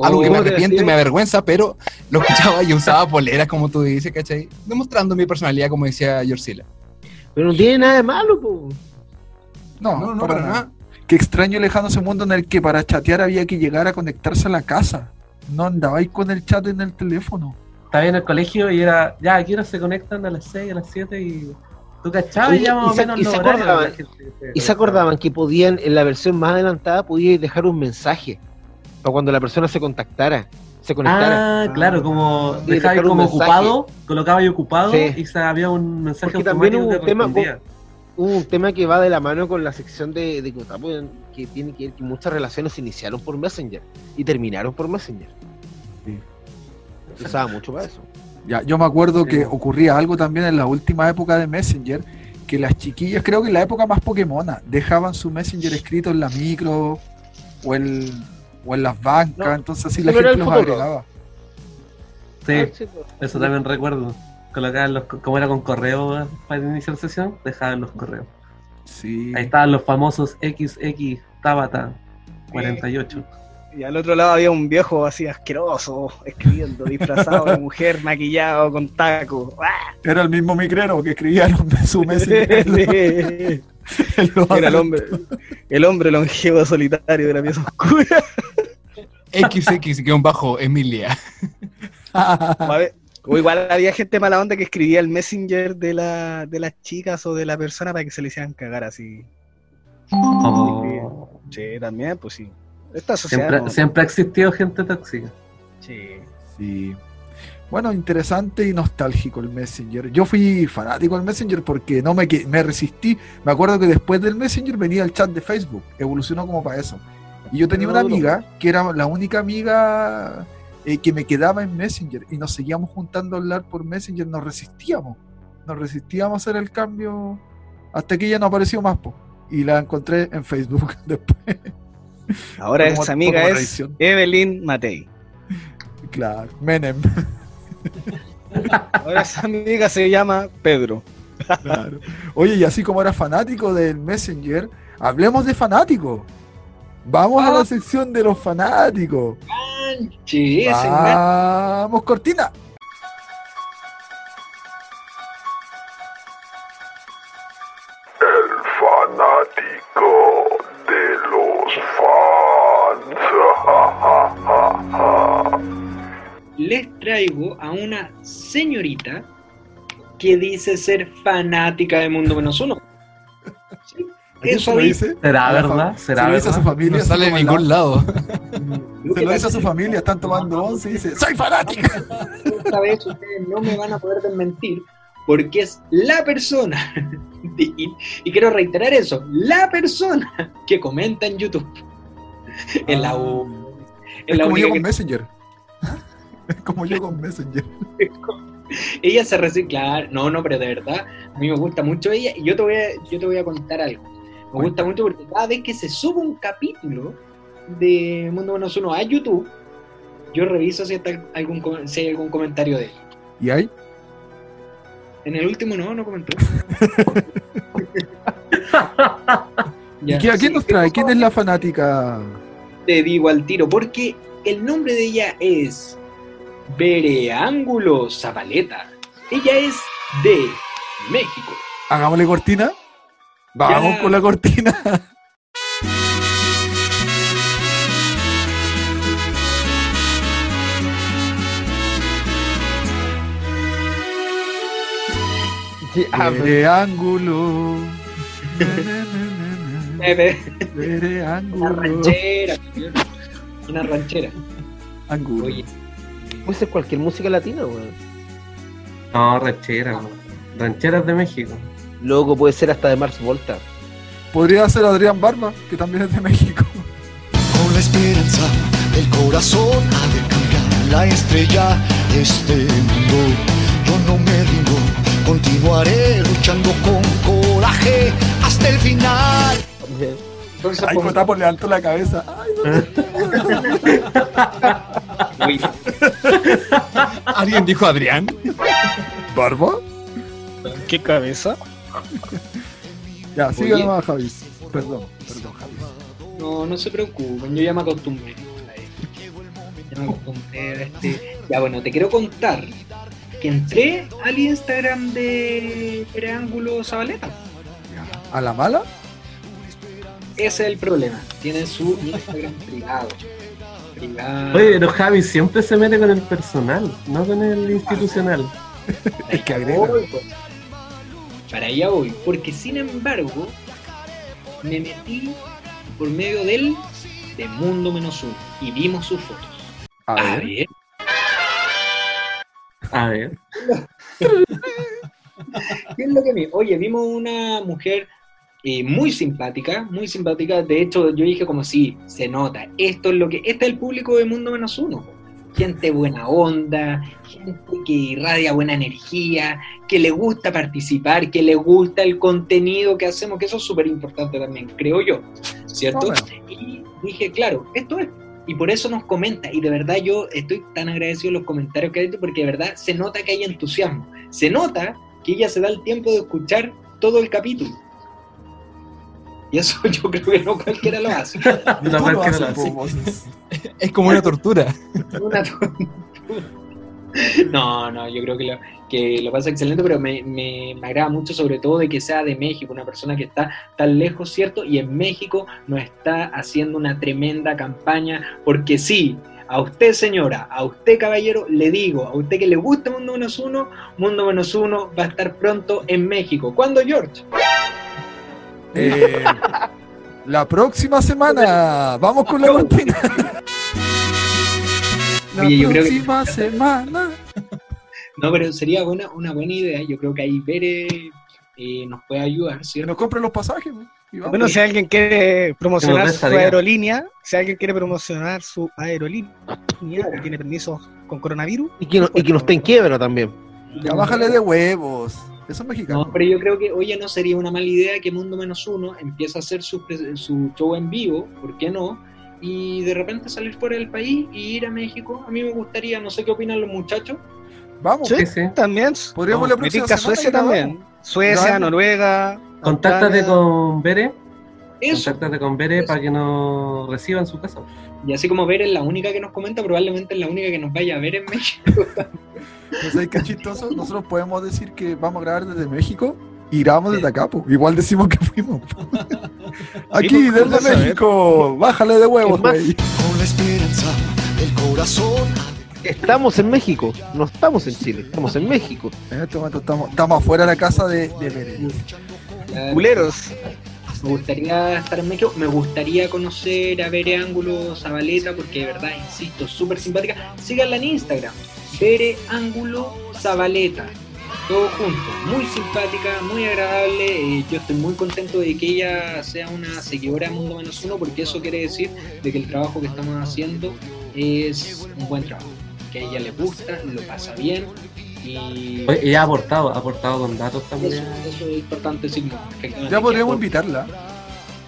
[SPEAKER 5] Algo que me
[SPEAKER 6] ¿Cómo te
[SPEAKER 5] arrepiento y me avergüenza, pero lo escuchaba y usaba poleras, como tú dices, ¿cachai? Demostrando mi personalidad, como decía Yorcila.
[SPEAKER 6] Pero no tiene nada de malo, po.
[SPEAKER 2] No,
[SPEAKER 5] No, no,
[SPEAKER 2] para,
[SPEAKER 5] para
[SPEAKER 2] nada.
[SPEAKER 5] nada.
[SPEAKER 2] Qué extraño y lejano ese mundo en el que para chatear había que llegar a conectarse a la casa. No andabais con el chat en el teléfono.
[SPEAKER 4] Estaba en el colegio y era, ya, aquí ahora se conectan a las 6, a las 7 y tú cachabas y ya más
[SPEAKER 6] y
[SPEAKER 4] o
[SPEAKER 6] se-
[SPEAKER 4] menos
[SPEAKER 6] y se acordaban-
[SPEAKER 4] gente
[SPEAKER 6] Y se acordaban que podían, en la versión más adelantada, podíais dejar un mensaje para cuando la persona se contactara, se conectara.
[SPEAKER 4] Ah, claro, como
[SPEAKER 6] Sí,
[SPEAKER 4] dejaba
[SPEAKER 6] dejar un
[SPEAKER 4] como
[SPEAKER 6] mensaje.
[SPEAKER 4] ocupado, colocaba ahí ocupado
[SPEAKER 6] Sí.
[SPEAKER 4] y se había un mensaje
[SPEAKER 6] Porque también
[SPEAKER 4] automático
[SPEAKER 6] hubo
[SPEAKER 4] que
[SPEAKER 6] un tema un tema que va de la mano con la sección de, de Kotaku, que tiene que ver que muchas relaciones se iniciaron por Messenger y terminaron por Messenger.
[SPEAKER 2] Sí.
[SPEAKER 6] Se usaba mucho para eso.
[SPEAKER 2] Ya, yo me acuerdo
[SPEAKER 4] Sí,
[SPEAKER 2] que ocurría algo también en la última época de Messenger, que las chiquillas, creo que en la época más Pokémona, dejaban su Messenger escrito en la micro o en, o en las bancas,
[SPEAKER 6] No,
[SPEAKER 2] entonces así la gente
[SPEAKER 6] el
[SPEAKER 2] los agregaba.
[SPEAKER 4] Sí,
[SPEAKER 6] Ah, pues.
[SPEAKER 4] eso también recuerdo. Colocaban los, como era con correo para iniciar sesión, dejaban los correos.
[SPEAKER 2] Sí.
[SPEAKER 4] Ahí estaban los famosos XX Tabata 48.
[SPEAKER 3] Y al otro lado había un viejo así asqueroso, escribiendo, disfrazado de mujer, maquillado, con taco. ¡Ah!
[SPEAKER 2] Era el mismo micrero que escribía en su en los
[SPEAKER 3] Era el hombre, el hombre longevo solitario de la pieza oscura.
[SPEAKER 5] XX-bajo Emilia.
[SPEAKER 3] A ver, O igual había gente mala onda que escribía el messenger de, la, de las chicas o de la persona para que se le hicieran cagar así.
[SPEAKER 4] Oh,
[SPEAKER 3] Sí, también, pues sí. Esta sociedad.
[SPEAKER 4] siempre,
[SPEAKER 3] no-
[SPEAKER 4] siempre ha existido gente tóxica.
[SPEAKER 3] Sí.
[SPEAKER 2] Sí. Bueno, interesante y nostálgico el Messenger. Yo fui fanático del Messenger porque no me, me resistí. Me acuerdo que después del Messenger venía el chat de Facebook. Evolucionó como para eso. Y yo tenía una amiga que era la única amiga eh, que me quedaba en Messenger y nos seguíamos juntando a hablar por Messenger. Nos resistíamos. Nos resistíamos a hacer el cambio hasta que ella no apareció más. po. Y la encontré en Facebook después.
[SPEAKER 3] Ahora
[SPEAKER 2] Como-
[SPEAKER 3] esa amiga es. Evelyn Matei.
[SPEAKER 2] Claro, Menem.
[SPEAKER 3] Ahora esa amiga se llama Pedro.
[SPEAKER 2] Claro. Oye, y así como era fanático del Messenger, hablemos de fanáticos. Vamos a la sección de los fanáticos.
[SPEAKER 7] Gran-
[SPEAKER 2] Vamos, cortina.
[SPEAKER 10] fanático de los fans.
[SPEAKER 7] les traigo a una señorita que dice ser fanática de Mundo Menos Uno. Sí,
[SPEAKER 2] ¿A quién
[SPEAKER 7] eso dice.
[SPEAKER 4] ¿Será verdad?
[SPEAKER 2] fa-
[SPEAKER 4] ¿Será
[SPEAKER 2] se lo dice a su familia.
[SPEAKER 5] No sale
[SPEAKER 2] en
[SPEAKER 5] ningún
[SPEAKER 2] la-
[SPEAKER 5] lado.
[SPEAKER 2] Se lo dice a su familia, están tomando once y dice, ¡Soy fanática!
[SPEAKER 7] que esta vez ustedes no me van a poder desmentir porque es la persona, y, y quiero reiterar eso, la persona que comenta en YouTube. En la U.
[SPEAKER 2] Es
[SPEAKER 7] la
[SPEAKER 2] como yo con
[SPEAKER 7] que-
[SPEAKER 2] Messenger. Es como yo con Messenger.
[SPEAKER 7] ella se recicla. No, no, pero de verdad, a mí me gusta mucho ella y yo te voy a, yo te voy a contar algo. Me gusta mucho porque cada vez que se sube un capítulo de Mundo Menos Uno a YouTube, yo reviso si, está algún, si hay algún comentario de él.
[SPEAKER 2] ¿Y ahí?
[SPEAKER 7] En el último no, no comentó.
[SPEAKER 2] ¿Y qué- a quién
[SPEAKER 7] sí,
[SPEAKER 2] nos trae? ¿Quién es la fanática?
[SPEAKER 7] Te digo al tiro, porque el nombre de ella es Bereángulo Zabaleta. Ella es de México.
[SPEAKER 2] Hagámosle cortina. Vamos con la cortina.
[SPEAKER 6] Ah,
[SPEAKER 2] Veré ángulo.
[SPEAKER 7] Eh,
[SPEAKER 2] Veré
[SPEAKER 7] Una
[SPEAKER 2] ángulo.
[SPEAKER 7] ranchera, una ranchera.
[SPEAKER 2] Ángulo.
[SPEAKER 7] Oye,
[SPEAKER 6] Puede ser cualquier música latina, weón.
[SPEAKER 4] No, rancheras. no. Rancheras de México.
[SPEAKER 6] Loco, puede ser hasta de Mars Volta.
[SPEAKER 2] Podría ser Adrián Barba, que también es de México.
[SPEAKER 10] Con la esperanza del corazón ha de cambiar
[SPEAKER 11] la estrella de este mundo. Yo no me rindo, continuaré luchando con coraje hasta el final.
[SPEAKER 2] Ay,
[SPEAKER 7] pues,
[SPEAKER 2] Cotapo levantó la cabeza. Ay, no.
[SPEAKER 7] oye,
[SPEAKER 5] ¿Alguien dijo Adrián?
[SPEAKER 2] ¿Barba?
[SPEAKER 3] ¿Qué cabeza?
[SPEAKER 2] Ya, sigue nomás, Javi. Perdón, perdón, Javi.
[SPEAKER 7] no, no se preocupen, yo ya me acostumbré. Ya me acostumbré a este. Ya bueno, te quiero contar que entré al Instagram de Triángulo Zabaleta.
[SPEAKER 2] ¿A la mala?
[SPEAKER 7] Ese es el problema. Tiene su Instagram privado. Privado.
[SPEAKER 4] Oye, pero Javi siempre se mete con el personal, no con el institucional.
[SPEAKER 2] Es que agrega.
[SPEAKER 7] Para allá voy. Porque sin embargo, me metí por medio del de Mundo Menos Uno y vimos sus fotos.
[SPEAKER 2] A
[SPEAKER 7] A
[SPEAKER 2] ver.
[SPEAKER 7] ver.
[SPEAKER 4] A ver.
[SPEAKER 7] ¿Qué es lo que vi? Oye, vimos una mujer eh, muy simpática, muy simpática. De hecho, yo dije como sí, se nota. Esto es lo que. Este es el público de Mundo Menos Uno. Gente buena onda, gente que irradia buena energía, que le gusta participar, que le gusta el contenido que hacemos, que eso es súper importante también, creo yo, ¿cierto? Y dije, claro, esto es. Y por eso nos comenta. Y de verdad yo estoy tan agradecido de los comentarios que ha hecho porque de verdad se nota que hay entusiasmo. Se nota que ella se da el tiempo de escuchar todo el capítulo. Y eso yo creo que no cualquiera lo hace.
[SPEAKER 2] Lo
[SPEAKER 4] cualquiera lo hace.
[SPEAKER 5] Es como una tortura.
[SPEAKER 7] Una No, no, yo creo que lo, que lo pasa excelente, pero me, me, me agrada mucho sobre todo de que sea de México, una persona que está tan lejos, ¿cierto? Y en México nos está haciendo una tremenda campaña, porque sí, a usted señora, a usted caballero, le digo, a usted que le gusta Mundo Menos Uno, Mundo Menos Uno va a estar pronto en México. ¿Cuándo, George?
[SPEAKER 2] Eh, la próxima semana. Vamos con la cortina. La
[SPEAKER 7] Oye, yo creo que-
[SPEAKER 2] próxima semana.
[SPEAKER 7] No, pero sería buena, una buena idea, yo creo que ahí Bere eh, nos puede ayudar, ¿cierto?
[SPEAKER 2] nos compren los pasajes.
[SPEAKER 3] Bueno, si alguien quiere promocionar su aerolínea, si alguien quiere promocionar su aerolínea, que tiene permiso con coronavirus,
[SPEAKER 6] Y que no, y que no esté en quiebra también.
[SPEAKER 2] Ya bájale de huevos. Eso es mexicano.
[SPEAKER 7] No, pero yo creo que, oye, no sería una mala idea que Mundo Menos Uno empiece a hacer su, show en vivo, ¿por qué no? Y de repente salir fuera del país y ir a México. A mí me gustaría, no sé qué opinan los muchachos.
[SPEAKER 2] Vamos.
[SPEAKER 3] Sí.
[SPEAKER 4] Sí,
[SPEAKER 3] también.
[SPEAKER 2] Podríamos la próxima
[SPEAKER 3] Suecia también. Suecia. Noruega.
[SPEAKER 4] Contáctate con Bere,
[SPEAKER 7] Eso.
[SPEAKER 4] contáctate con Bere para que nos reciba en su casa.
[SPEAKER 7] Y así como Ver es la única que nos comenta, probablemente es la única que nos vaya a ver en México.
[SPEAKER 2] Pues ahí qué chistoso. Nosotros podemos decir que vamos a grabar desde México y grabamos desde acá. po. Igual decimos que fuimos. Aquí,
[SPEAKER 3] pues,
[SPEAKER 2] desde
[SPEAKER 3] saber.
[SPEAKER 2] México. Bájale de huevos, güey.
[SPEAKER 11] Con la esperanza del corazón.
[SPEAKER 6] Estamos en México, no estamos en Chile, estamos en México.
[SPEAKER 2] En este momento estamos, estamos afuera de la casa de, de
[SPEAKER 3] Culeros.
[SPEAKER 7] Me gustaría estar en México, me gustaría conocer a Bere Ángulo Zabaleta, porque de verdad, insisto, súper simpática. Síganla en Instagram, Bere Ángulo Zabaleta. Todo junto, muy simpática, muy agradable. eh, yo estoy muy contento de que ella sea una seguidora de Mundo Menos Uno, porque eso quiere decir de que el trabajo que estamos haciendo es un buen trabajo. Que a ella le gusta, lo pasa bien y
[SPEAKER 4] ella ha aportado, ha aportado con datos también.
[SPEAKER 7] eso es importante efectivamente,
[SPEAKER 2] Ya podríamos invitarla.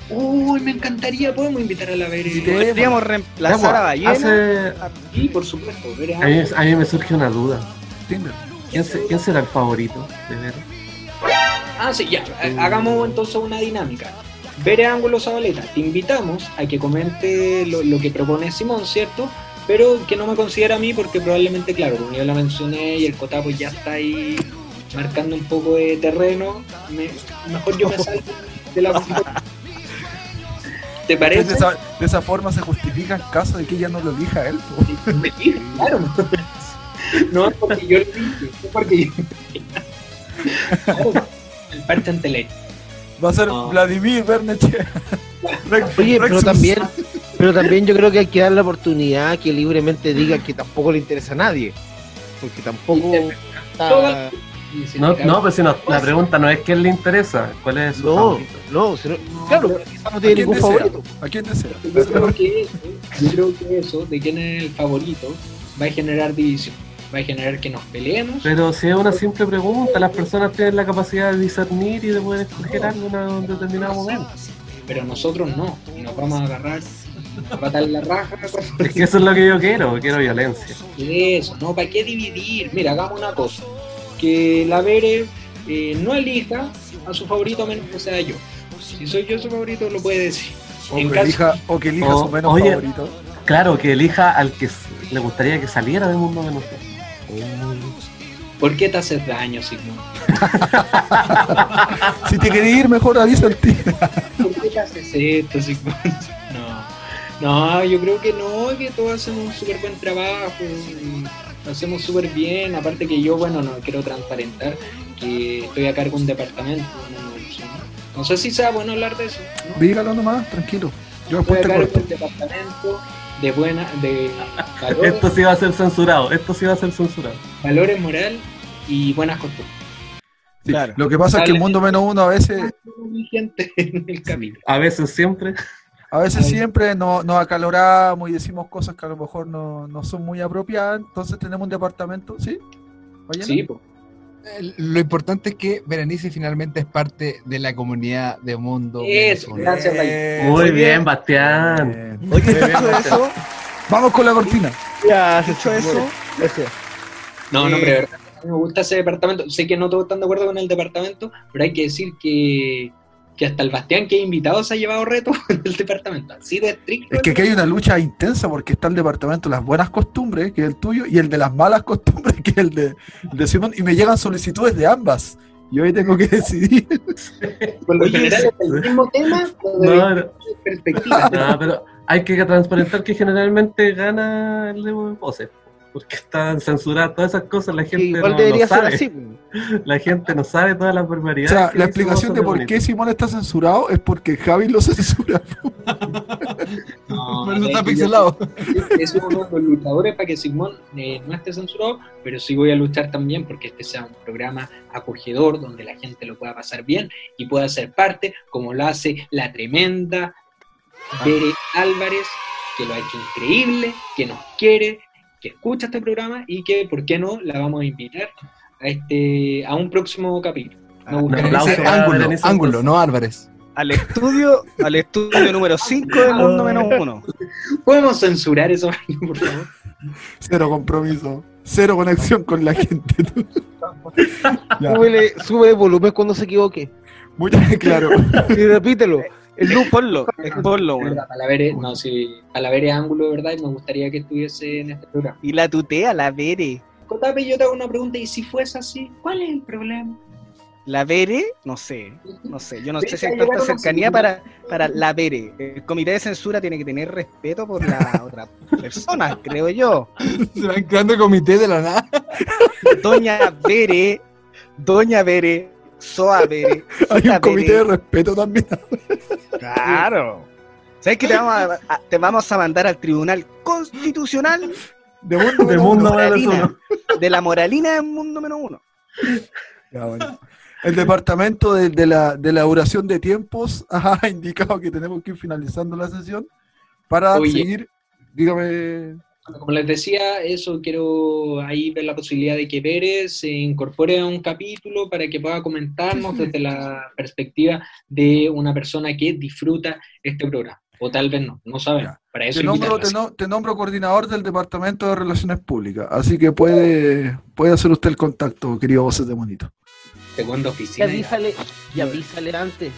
[SPEAKER 7] Uy, me encantaría, podemos invitar a la.
[SPEAKER 2] Invitemos.
[SPEAKER 3] Podríamos
[SPEAKER 4] Ya,
[SPEAKER 3] reemplazar
[SPEAKER 4] pues,
[SPEAKER 3] a Ballena.
[SPEAKER 4] hace-
[SPEAKER 7] Sí, por supuesto, Bere
[SPEAKER 4] a, mí, a mí me surge una duda.
[SPEAKER 2] Tinder.
[SPEAKER 4] ¿Quién, se- quién será el favorito de Bere?
[SPEAKER 7] Ah, sí, ya, hagamos entonces una dinámica. Bere Ángulo Zabaleta, te invitamos a que comente lo, lo que propone Simón, ¿cierto? Pero que no me considera a mí porque probablemente, claro, como yo la mencioné y el Cotapo ya está ahí marcando un poco de terreno, me- mejor yo me salgo de la... ¿Te
[SPEAKER 2] De
[SPEAKER 7] parece?
[SPEAKER 2] esa, de esa forma se justifica en caso de que ella no lo elija a él. po.
[SPEAKER 7] Me dije, claro. No es porque yo lo dije, es porque yo. Claro, el parche ante ley.
[SPEAKER 2] Va a ser
[SPEAKER 7] No.
[SPEAKER 2] Vladimir Berneche.
[SPEAKER 6] Oye, pero también, pero también yo creo que hay que dar la oportunidad que libremente diga que tampoco le interesa a nadie. Porque tampoco está-
[SPEAKER 4] No, no, pues si no, la pregunta no es quién le interesa, cuál es su
[SPEAKER 6] No,
[SPEAKER 4] favorito.
[SPEAKER 6] no, claro, pero quizás no tiene ningún
[SPEAKER 2] desea?
[SPEAKER 6] favorito.
[SPEAKER 2] ¿A quién desea?
[SPEAKER 7] Yo creo que eso, yo creo que eso, de quién es el favorito, va a generar división, va a generar que nos peleemos.
[SPEAKER 4] Pero si es una simple pregunta, las personas tienen la capacidad de discernir y de poder escoger algo en un determinado momento.
[SPEAKER 7] Pero nosotros no, y nos vamos a agarrar a patar la raja.
[SPEAKER 4] Es que eso es lo que yo quiero, quiero violencia.
[SPEAKER 7] Eso, ¿no? ¿Para qué dividir? Mira, hagamos una cosa. Que la Bere eh, no elija a su favorito menos que sea yo. Si soy yo su favorito, lo puede decir.
[SPEAKER 2] O
[SPEAKER 7] En
[SPEAKER 2] que
[SPEAKER 7] caso-
[SPEAKER 2] elija, o que elija
[SPEAKER 4] O-
[SPEAKER 2] su menos
[SPEAKER 4] oye.
[SPEAKER 2] favorito.
[SPEAKER 4] Claro, que elija al que le gustaría que saliera del mundo menos uno.
[SPEAKER 7] ¿Por qué te haces daño, Sigmund?
[SPEAKER 2] Si te querés ir, mejor avisa el tío.
[SPEAKER 7] ¿Por qué te haces esto, Sigmund? No, yo creo que no, que todos hacemos un súper buen trabajo, lo hacemos súper bien, aparte que yo, bueno, no quiero transparentar que estoy a cargo de un departamento, no, no sé si sea bueno hablar de eso, ¿no?
[SPEAKER 2] Dígalo nomás, tranquilo. Yo
[SPEAKER 7] Estoy
[SPEAKER 2] después
[SPEAKER 7] a
[SPEAKER 2] te
[SPEAKER 7] cargo de un departamento de buena, de valores,
[SPEAKER 4] Esto sí va a ser censurado, esto sí va a ser censurado.
[SPEAKER 7] valores moral y buenas costumbres.
[SPEAKER 2] Sí, Lo que pasa es que el mundo menos uno a veces,
[SPEAKER 7] Vigente en el camino.
[SPEAKER 4] A veces siempre.
[SPEAKER 2] A veces siempre nos, nos acaloramos y decimos cosas que a lo mejor no, no son muy apropiadas. Entonces tenemos un departamento, ¿sí? Ballena?
[SPEAKER 7] Sí, po.
[SPEAKER 5] Lo importante es que Berenice finalmente es parte de la comunidad de Mundo.
[SPEAKER 7] Eso, gracias.
[SPEAKER 2] Eh,
[SPEAKER 4] Muy
[SPEAKER 2] oye,
[SPEAKER 4] bien, Bastián.
[SPEAKER 2] bien.
[SPEAKER 3] Oye, eso,
[SPEAKER 2] Vamos con la cortina.
[SPEAKER 6] Ya,
[SPEAKER 3] dicho eso,
[SPEAKER 6] Gracias.
[SPEAKER 7] No, no,
[SPEAKER 3] Eh,
[SPEAKER 7] pero a mí me gusta ese departamento. Sé que no todos están de acuerdo con el departamento, pero hay que decir que, que hasta el Bastián que he invitado se ha llevado reto del departamento. Así de estricto.
[SPEAKER 2] Es que aquí hay una lucha intensa porque está el departamento de las buenas costumbres, que es el tuyo, y el de las malas costumbres, que es el de, el de Simón, y me llegan solicitudes de ambas. Y hoy tengo que decidir.
[SPEAKER 7] Por lo
[SPEAKER 3] Oye,
[SPEAKER 7] general es el mismo tema,
[SPEAKER 4] No, no,
[SPEAKER 7] distintas perspectivas.
[SPEAKER 4] no, pero hay que transparentar que generalmente gana el de voces. Porque están censuradas todas esas cosas, la gente
[SPEAKER 6] igual
[SPEAKER 4] no,
[SPEAKER 6] debería
[SPEAKER 4] no
[SPEAKER 6] ser
[SPEAKER 4] sabe.
[SPEAKER 6] así.
[SPEAKER 4] La gente no sabe todas las
[SPEAKER 2] O
[SPEAKER 4] barbaridades.
[SPEAKER 2] sea,
[SPEAKER 4] que
[SPEAKER 2] la explicación de por qué Simón está censurado es porque Javi lo censura.
[SPEAKER 7] No,
[SPEAKER 5] Por eso está pixelado.
[SPEAKER 7] Es uno de los luchadores para que Simón eh, no esté censurado, pero sí voy a luchar también porque este sea un programa acogedor donde la gente lo pueda pasar bien y pueda ser parte, como lo hace la tremenda Bere Álvarez, que lo ha hecho increíble, que nos quiere, que escucha este programa y que, ¿por qué no?, la vamos a invitar a, este, a un próximo capítulo.
[SPEAKER 5] Berenice,
[SPEAKER 4] para
[SPEAKER 5] ángulo, ángulo, no Álvarez.
[SPEAKER 3] al estudio, al estudio número 5 del mundo menos uno.
[SPEAKER 7] ¿Podemos censurar eso, por favor?
[SPEAKER 2] Cero compromiso. Cero conexión con la gente.
[SPEAKER 6] Súbele, sube el volumen cuando se equivoque.
[SPEAKER 2] muy claro.
[SPEAKER 6] Y repítelo.
[SPEAKER 3] El loop, ponlo, es ponlo.
[SPEAKER 7] ¿Verdad? Palavere, no, sí, Palavere ángulo, ¿verdad? Y me gustaría que estuviese en este programa.
[SPEAKER 3] Y la tutea, la Bere.
[SPEAKER 7] Cotape, yo te hago una pregunta, y si fuese así, ¿cuál es el problema?
[SPEAKER 3] La Bere, no sé, no sé. Yo no sé si hay tanta cercanía para, para la Bere. El comité de censura tiene que tener respeto por la otra persona, creo yo.
[SPEAKER 5] Se van creando comité de la nada.
[SPEAKER 3] Doña Bere, Doña Bere, Soa Bere.
[SPEAKER 2] Hay un comité de respeto también.
[SPEAKER 3] Claro. ¿Sabes que te vamos a, a- te vamos a mandar al Tribunal Constitucional
[SPEAKER 2] De mundo
[SPEAKER 4] De
[SPEAKER 2] menos
[SPEAKER 4] mundo
[SPEAKER 2] uno.
[SPEAKER 4] menos
[SPEAKER 3] moralina,
[SPEAKER 4] uno.
[SPEAKER 3] de la moralina del mundo menos uno?
[SPEAKER 2] Ya, bueno. El departamento de, de la, de la duración de tiempos ha indicado que tenemos que ir finalizando la sesión para
[SPEAKER 7] Oye.
[SPEAKER 2] seguir. Dígame.
[SPEAKER 7] Bueno, Como les decía, eso quiero ahí ver la posibilidad de que Pérez se incorpore a un capítulo para que pueda comentarnos desde la perspectiva de una persona que disfruta este programa. O tal vez no, no sabemos. Para eso
[SPEAKER 2] Te nombro,
[SPEAKER 7] invitarlo.
[SPEAKER 2] te, no- te nombro coordinador del Departamento de Relaciones Públicas, así que puede, puede hacer usted el contacto, querido Voces de Monito.
[SPEAKER 7] Segunda
[SPEAKER 6] Y
[SPEAKER 7] oficina.
[SPEAKER 6] avísale, y avísale antes.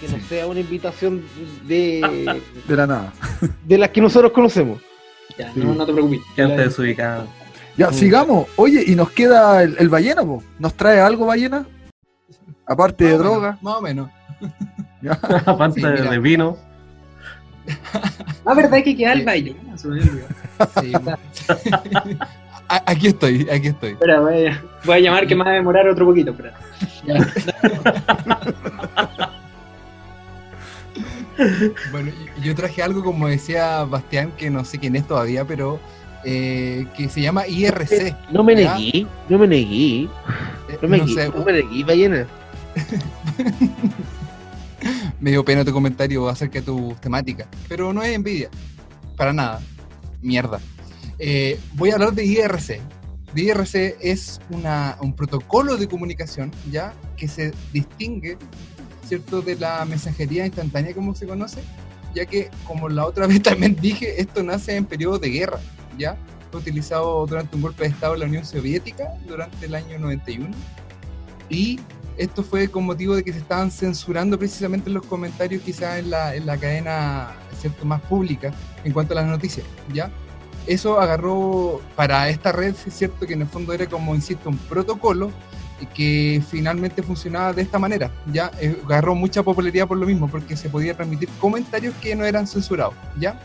[SPEAKER 6] Que no sea una invitación de,
[SPEAKER 2] De la nada.
[SPEAKER 6] de las que nosotros conocemos.
[SPEAKER 7] Ya, no, no te preocupes.
[SPEAKER 4] Gente desubicada.
[SPEAKER 2] Ya, sigamos. Oye, y nos queda el, el ballena, po. ¿Nos trae algo, ballena? Aparte de
[SPEAKER 5] Más o menos,
[SPEAKER 2] droga.
[SPEAKER 5] Más o menos.
[SPEAKER 2] Ya.
[SPEAKER 4] Aparte
[SPEAKER 5] Sí,
[SPEAKER 4] de vino.
[SPEAKER 7] Ah, ¿verdad que queda el
[SPEAKER 5] Sí.
[SPEAKER 7] baile? Se me olvidó.
[SPEAKER 5] Sí. A- aquí estoy, aquí estoy.
[SPEAKER 7] Espera, voy a, voy a llamar que me va a demorar otro poquito. Espera. Ya.
[SPEAKER 5] Bueno, yo traje algo, como decía Bastián, que no sé quién es todavía, pero eh, que se llama IRC.
[SPEAKER 6] No me
[SPEAKER 5] ¿ya?
[SPEAKER 6] negué, no me negué,
[SPEAKER 5] Eh,
[SPEAKER 6] no me
[SPEAKER 5] no
[SPEAKER 6] negué,
[SPEAKER 5] sé,
[SPEAKER 6] no me negué, ballena.
[SPEAKER 5] me dio pena tu comentario acerca de tu temática, pero no es envidia, para nada, mierda. Eh, voy a hablar de IRC. De IRC es una, un protocolo de comunicación, ¿ya? Que se distingue, ¿cierto?, de la mensajería instantánea como se conoce, ya que, como la otra vez también dije, esto nace en periodo de guerra, ¿ya? Fue utilizado durante un golpe de Estado en la Unión Soviética durante el año 91 y esto fue con motivo de que se estaban censurando precisamente los comentarios quizás en la, en la cadena ¿cierto? más pública en cuanto a las noticias, ¿ya? Eso agarró para esta red, es cierto que en el fondo era como, insisto, un protocolo que finalmente funcionaba de esta manera, ¿ya? Eh, agarró mucha popularidad por lo mismo, porque se podía transmitir comentarios que no eran censurados, ¿ya?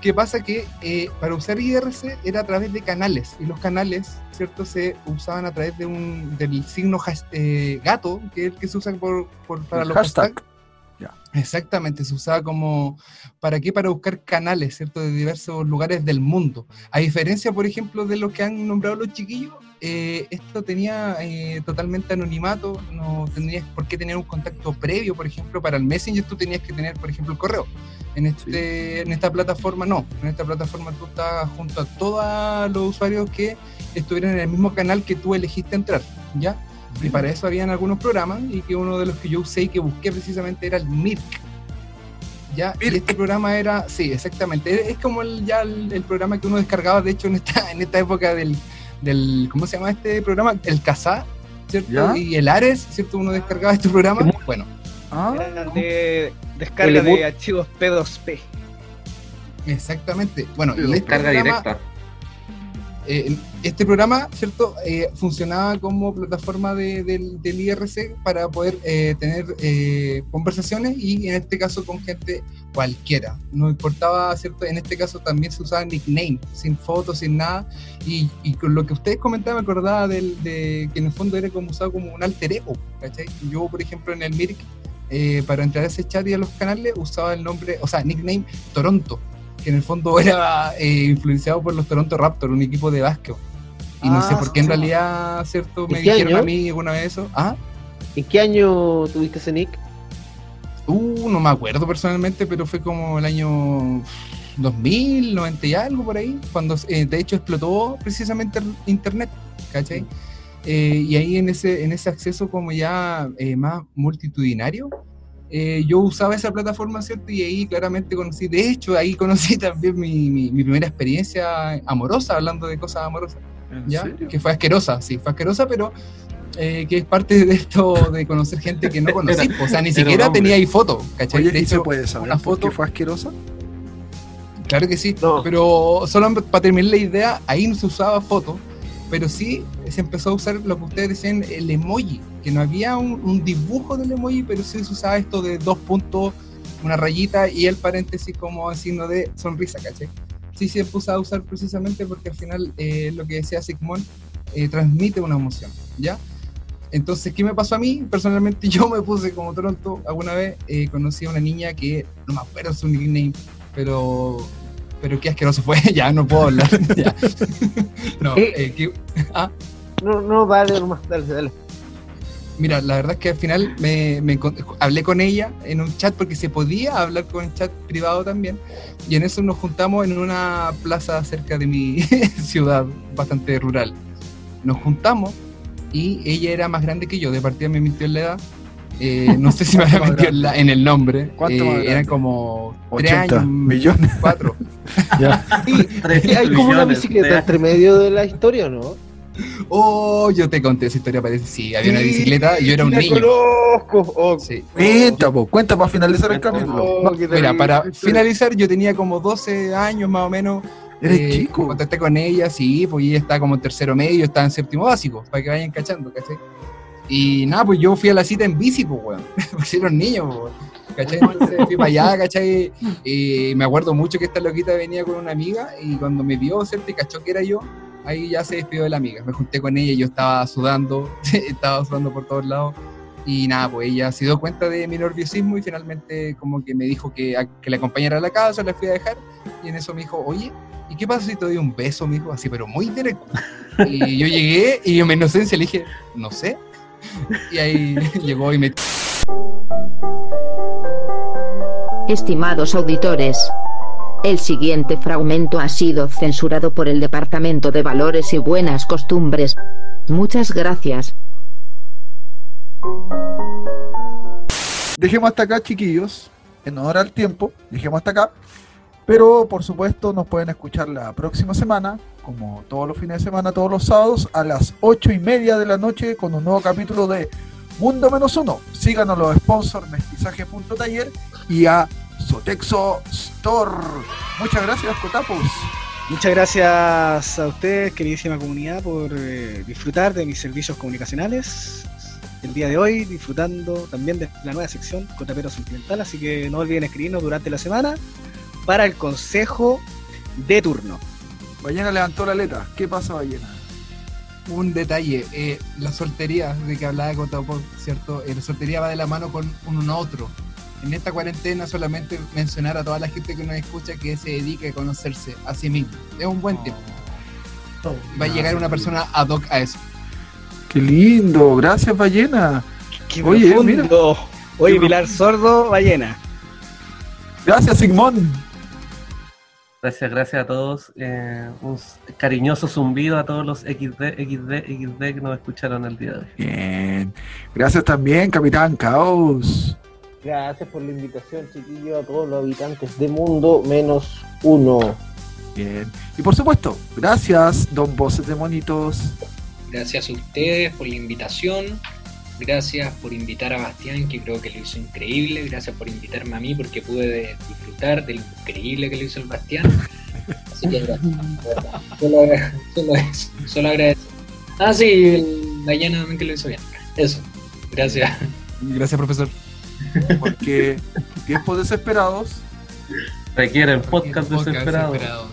[SPEAKER 5] ¿Qué pasa? Que eh, para usar IRC era a través de canales, y los canales, ¿cierto? Se usaban a través de un, del signo has- eh, gato, que es el que se usa por, por- para
[SPEAKER 2] El
[SPEAKER 5] los
[SPEAKER 2] hashtag.
[SPEAKER 5] Exactamente, se usaba como, ¿para qué? Para buscar canales, ¿cierto? De diversos lugares del mundo. A diferencia, por ejemplo, de lo que han nombrado los chiquillos, eh, esto tenía eh, totalmente anonimato, no tenías por qué tener un contacto previo, por ejemplo, para el Messenger tú tenías que tener, por ejemplo, el correo. En, este, en esta plataforma no, en esta plataforma tú estás junto a todos los usuarios que estuvieran en el mismo canal que tú elegiste entrar, ¿ya? Y para eso habían algunos programas y que uno de los que yo usé y que busqué precisamente era el Mirk. Ya, y este programa era, sí, exactamente, es- como el, ya el, el programa que uno descargaba, de hecho, en esta, en esta época del, del, ¿cómo se llama este programa? El Kazaa, ¿cierto?
[SPEAKER 2] ¿Ya?
[SPEAKER 5] Y el Ares, ¿cierto? Uno descargaba este programa. Bueno,
[SPEAKER 2] Ah,
[SPEAKER 3] Era de descarga de archivos P2P.
[SPEAKER 5] exactamente. Bueno, y este
[SPEAKER 4] Descarga
[SPEAKER 5] programa,
[SPEAKER 4] directa.
[SPEAKER 5] Eh, este programa, ¿cierto? Eh, funcionaba como plataforma de- del, IRC para poder eh, tener eh, conversaciones y en este caso con gente cualquiera. No importaba, ¿cierto? En este caso también se usaba nickname, sin fotos, sin nada. Y, con lo que ustedes comentaban, me acordaba del, de que en el fondo era como usado como un alter ego, ¿cachai? Yo, por ejemplo, en el Mirk, eh, para entrar a ese chat y a los canales, usaba el nombre, o sea, nickname Toronto en el fondo era eh, influenciado por los Toronto Raptors, un equipo de básquet. Y no
[SPEAKER 2] Ah,
[SPEAKER 5] sé por qué en realidad, ¿cierto? Me
[SPEAKER 6] ¿En qué
[SPEAKER 5] dijeron
[SPEAKER 6] año?
[SPEAKER 5] a mí alguna vez eso. Ah,
[SPEAKER 6] ¿En qué año tuviste ese nick?
[SPEAKER 5] uh, no me acuerdo personalmente, pero fue como el año 2000, 90 y algo por ahí, cuando eh, de hecho explotó precisamente el internet, ¿cachai? Eh, y ahí en ese, en ese acceso como ya eh, más multitudinario, eh, yo usaba esa plataforma, ¿cierto? Y ahí claramente conocí, de hecho, ahí conocí también mi, mi- mi primera experiencia amorosa, hablando de cosas amorosas,
[SPEAKER 2] ¿En
[SPEAKER 5] ¿ya?
[SPEAKER 2] serio?
[SPEAKER 5] Que fue asquerosa, sí, fue asquerosa, pero eh, que es parte de esto de conocer gente que no conocí, o sea, ni siquiera tenía ahí foto, ¿cachai?
[SPEAKER 2] Oye,
[SPEAKER 5] de
[SPEAKER 2] ¿y se
[SPEAKER 5] hecho,
[SPEAKER 2] puede saber
[SPEAKER 5] una foto-
[SPEAKER 2] fue asquerosa?
[SPEAKER 5] Claro que sí,
[SPEAKER 6] No.
[SPEAKER 5] pero solo para terminar la idea, ahí no se usaba foto, pero sí se empezó a usar lo que ustedes decían, el emoji, que no había un, un dibujo del emoji, pero sí se usaba esto de dos puntos, una rayita y el paréntesis como signo de sonrisa, ¿cachai? Sí se puso a usar precisamente porque al final eh, lo que decía Sigmund eh, transmite una emoción, ¿ya? Entonces, ¿qué me pasó a mí? Personalmente yo me puse como Toronto alguna vez, eh, conocí a una niña que no me acuerdo su nickname, pero pero qué asqueroso fue, ya no puedo hablar. ya. no,
[SPEAKER 6] Eh.
[SPEAKER 5] eh, que-
[SPEAKER 6] No, no, dale nomás, dale, dale.
[SPEAKER 5] Mira, la verdad es que al final me, me hablé con ella en un chat porque se podía hablar con el chat privado también. Y en eso nos juntamos en una plaza cerca de mi ciudad, bastante rural. Nos juntamos y ella era más grande que yo, de partida me mintió en la edad. Eh, no sé si me había
[SPEAKER 2] ¿Cuánto más
[SPEAKER 5] mentido en, la- en el nombre.
[SPEAKER 2] ¿Cuánto más
[SPEAKER 5] Eh, eran como 3
[SPEAKER 2] 80
[SPEAKER 5] años,
[SPEAKER 2] millones.
[SPEAKER 5] 4.
[SPEAKER 4] Tres
[SPEAKER 6] Sí, hay como una bicicleta
[SPEAKER 4] de-
[SPEAKER 6] entre medio de la historia, ¿no?
[SPEAKER 5] Oh, yo te conté esa historia, parece. Sí, había una bicicleta y yo era un
[SPEAKER 6] la
[SPEAKER 5] niño.
[SPEAKER 6] conozco. Oh,
[SPEAKER 5] Sí.
[SPEAKER 2] Cuenta, po, cuenta para finalizar el capítulo.
[SPEAKER 6] oh,
[SPEAKER 5] Mira, para finalizar, yo tenía como 12 años más o menos.
[SPEAKER 2] Eres
[SPEAKER 5] eh,
[SPEAKER 2] chico.
[SPEAKER 5] Contacté con ella, sí, pues ella estaba como en tercero medio, estaba en séptimo básico, para que vayan cachando, ¿cachai? Y nada, pues yo fui a la cita en bici, pues, weón. Porque era un niño, pues, weón. ¿cachai? Entonces fui para allá, ¿cachai? Y me acuerdo mucho que esta loquita venía con una amiga y cuando me vio, ¿cierto? Y cachó que era yo, ahí ya se despidió de la amiga. Me junté con ella y yo estaba sudando, estaba sudando por todos lados. Y nada, pues ella se dio cuenta de mi nerviosismo y finalmente como que me dijo que, que la acompañara a la casa, la fui a dejar. Y en eso me dijo, oye, ¿y qué pasa si te doy un beso? Me dijo así, pero muy directo. Y yo llegué y en mi inocencia le dije, no sé. Y ahí llegó y me...
[SPEAKER 12] Estimados auditores, El siguiente fragmento ha sido censurado por el Departamento de Valores y Buenas Costumbres. Muchas gracias.
[SPEAKER 2] Dejemos hasta acá, chiquillos. En honor al tiempo, dejemos hasta acá. Pero por supuesto nos pueden escuchar la próxima semana, como todos los fines de semana, todos los sábados, a las ocho y media de la noche con un nuevo capítulo de Mundo Menos Uno. Síganos los sponsors mestizaje.taller y a Sotexo Store. Muchas gracias, Cotapos.
[SPEAKER 3] Muchas gracias a ustedes, queridísima comunidad, por eh, disfrutar de mis servicios comunicacionales el día de hoy, disfrutando también de la nueva sección Cotapero Sentimental. Así que no olviden escribirnos durante la semana para el consejo de turno.
[SPEAKER 2] Ballena levantó la aleta. ¿Qué pasa, Ballena?
[SPEAKER 5] Un detalle, eh, la soltería de que hablaba Cotapos, ¿cierto? Eh, la soltería va de la mano con uno otro. En esta cuarentena solamente mencionar a toda la gente que nos escucha que se dedique a conocerse a sí mismo. Es un buen tiempo. Va a llegar una persona ad hoc a eso.
[SPEAKER 2] Qué lindo, gracias Ballena.
[SPEAKER 3] Qué
[SPEAKER 2] Oye,
[SPEAKER 3] profundo. Oye, Pilar Sordo, ballena.
[SPEAKER 2] Gracias Sigmón.
[SPEAKER 4] Gracias, gracias a todos. Eh, un cariñoso zumbido a todos los XD, XD, XD que nos escucharon el día de hoy.
[SPEAKER 2] Bien. Gracias también, Capitán Caos.
[SPEAKER 6] Gracias por la invitación, chiquillo, a todos los habitantes de Mundo Menos Uno.
[SPEAKER 2] Bien. Y por supuesto, gracias, Don Voces de Monitos.
[SPEAKER 7] Gracias a ustedes por la invitación. Gracias por invitar a Bastián, que creo que lo hizo increíble. Gracias por invitarme a mí, porque pude disfrutar del increíble que lo hizo el Bastián. Así que gracias. de. Solo, agra- solo eso, solo agradecer. Ah, sí, el Dayana también que lo hizo bien. Eso. Gracias.
[SPEAKER 5] Gracias, profesor.
[SPEAKER 2] Porque tiempos desesperados.
[SPEAKER 4] Requieren podcast,
[SPEAKER 5] Podcast
[SPEAKER 4] desesperado.
[SPEAKER 5] desesperados.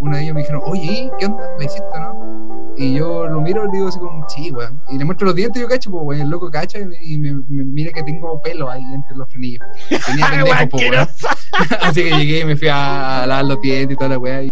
[SPEAKER 5] Uno de ellos me dijeron, oye, ¿qué onda? ¿La hiciste no? Y yo lo miro y digo así como, sí, weón. Y le muestro los dientes y yo cacho, pues, weón. El loco cacha y me, y me- me mira que tengo pelo ahí entre los frenillos. Tenía pendejo, pues, weón. Así que llegué y me fui a, a lavar los dientes y toda la weá. Y...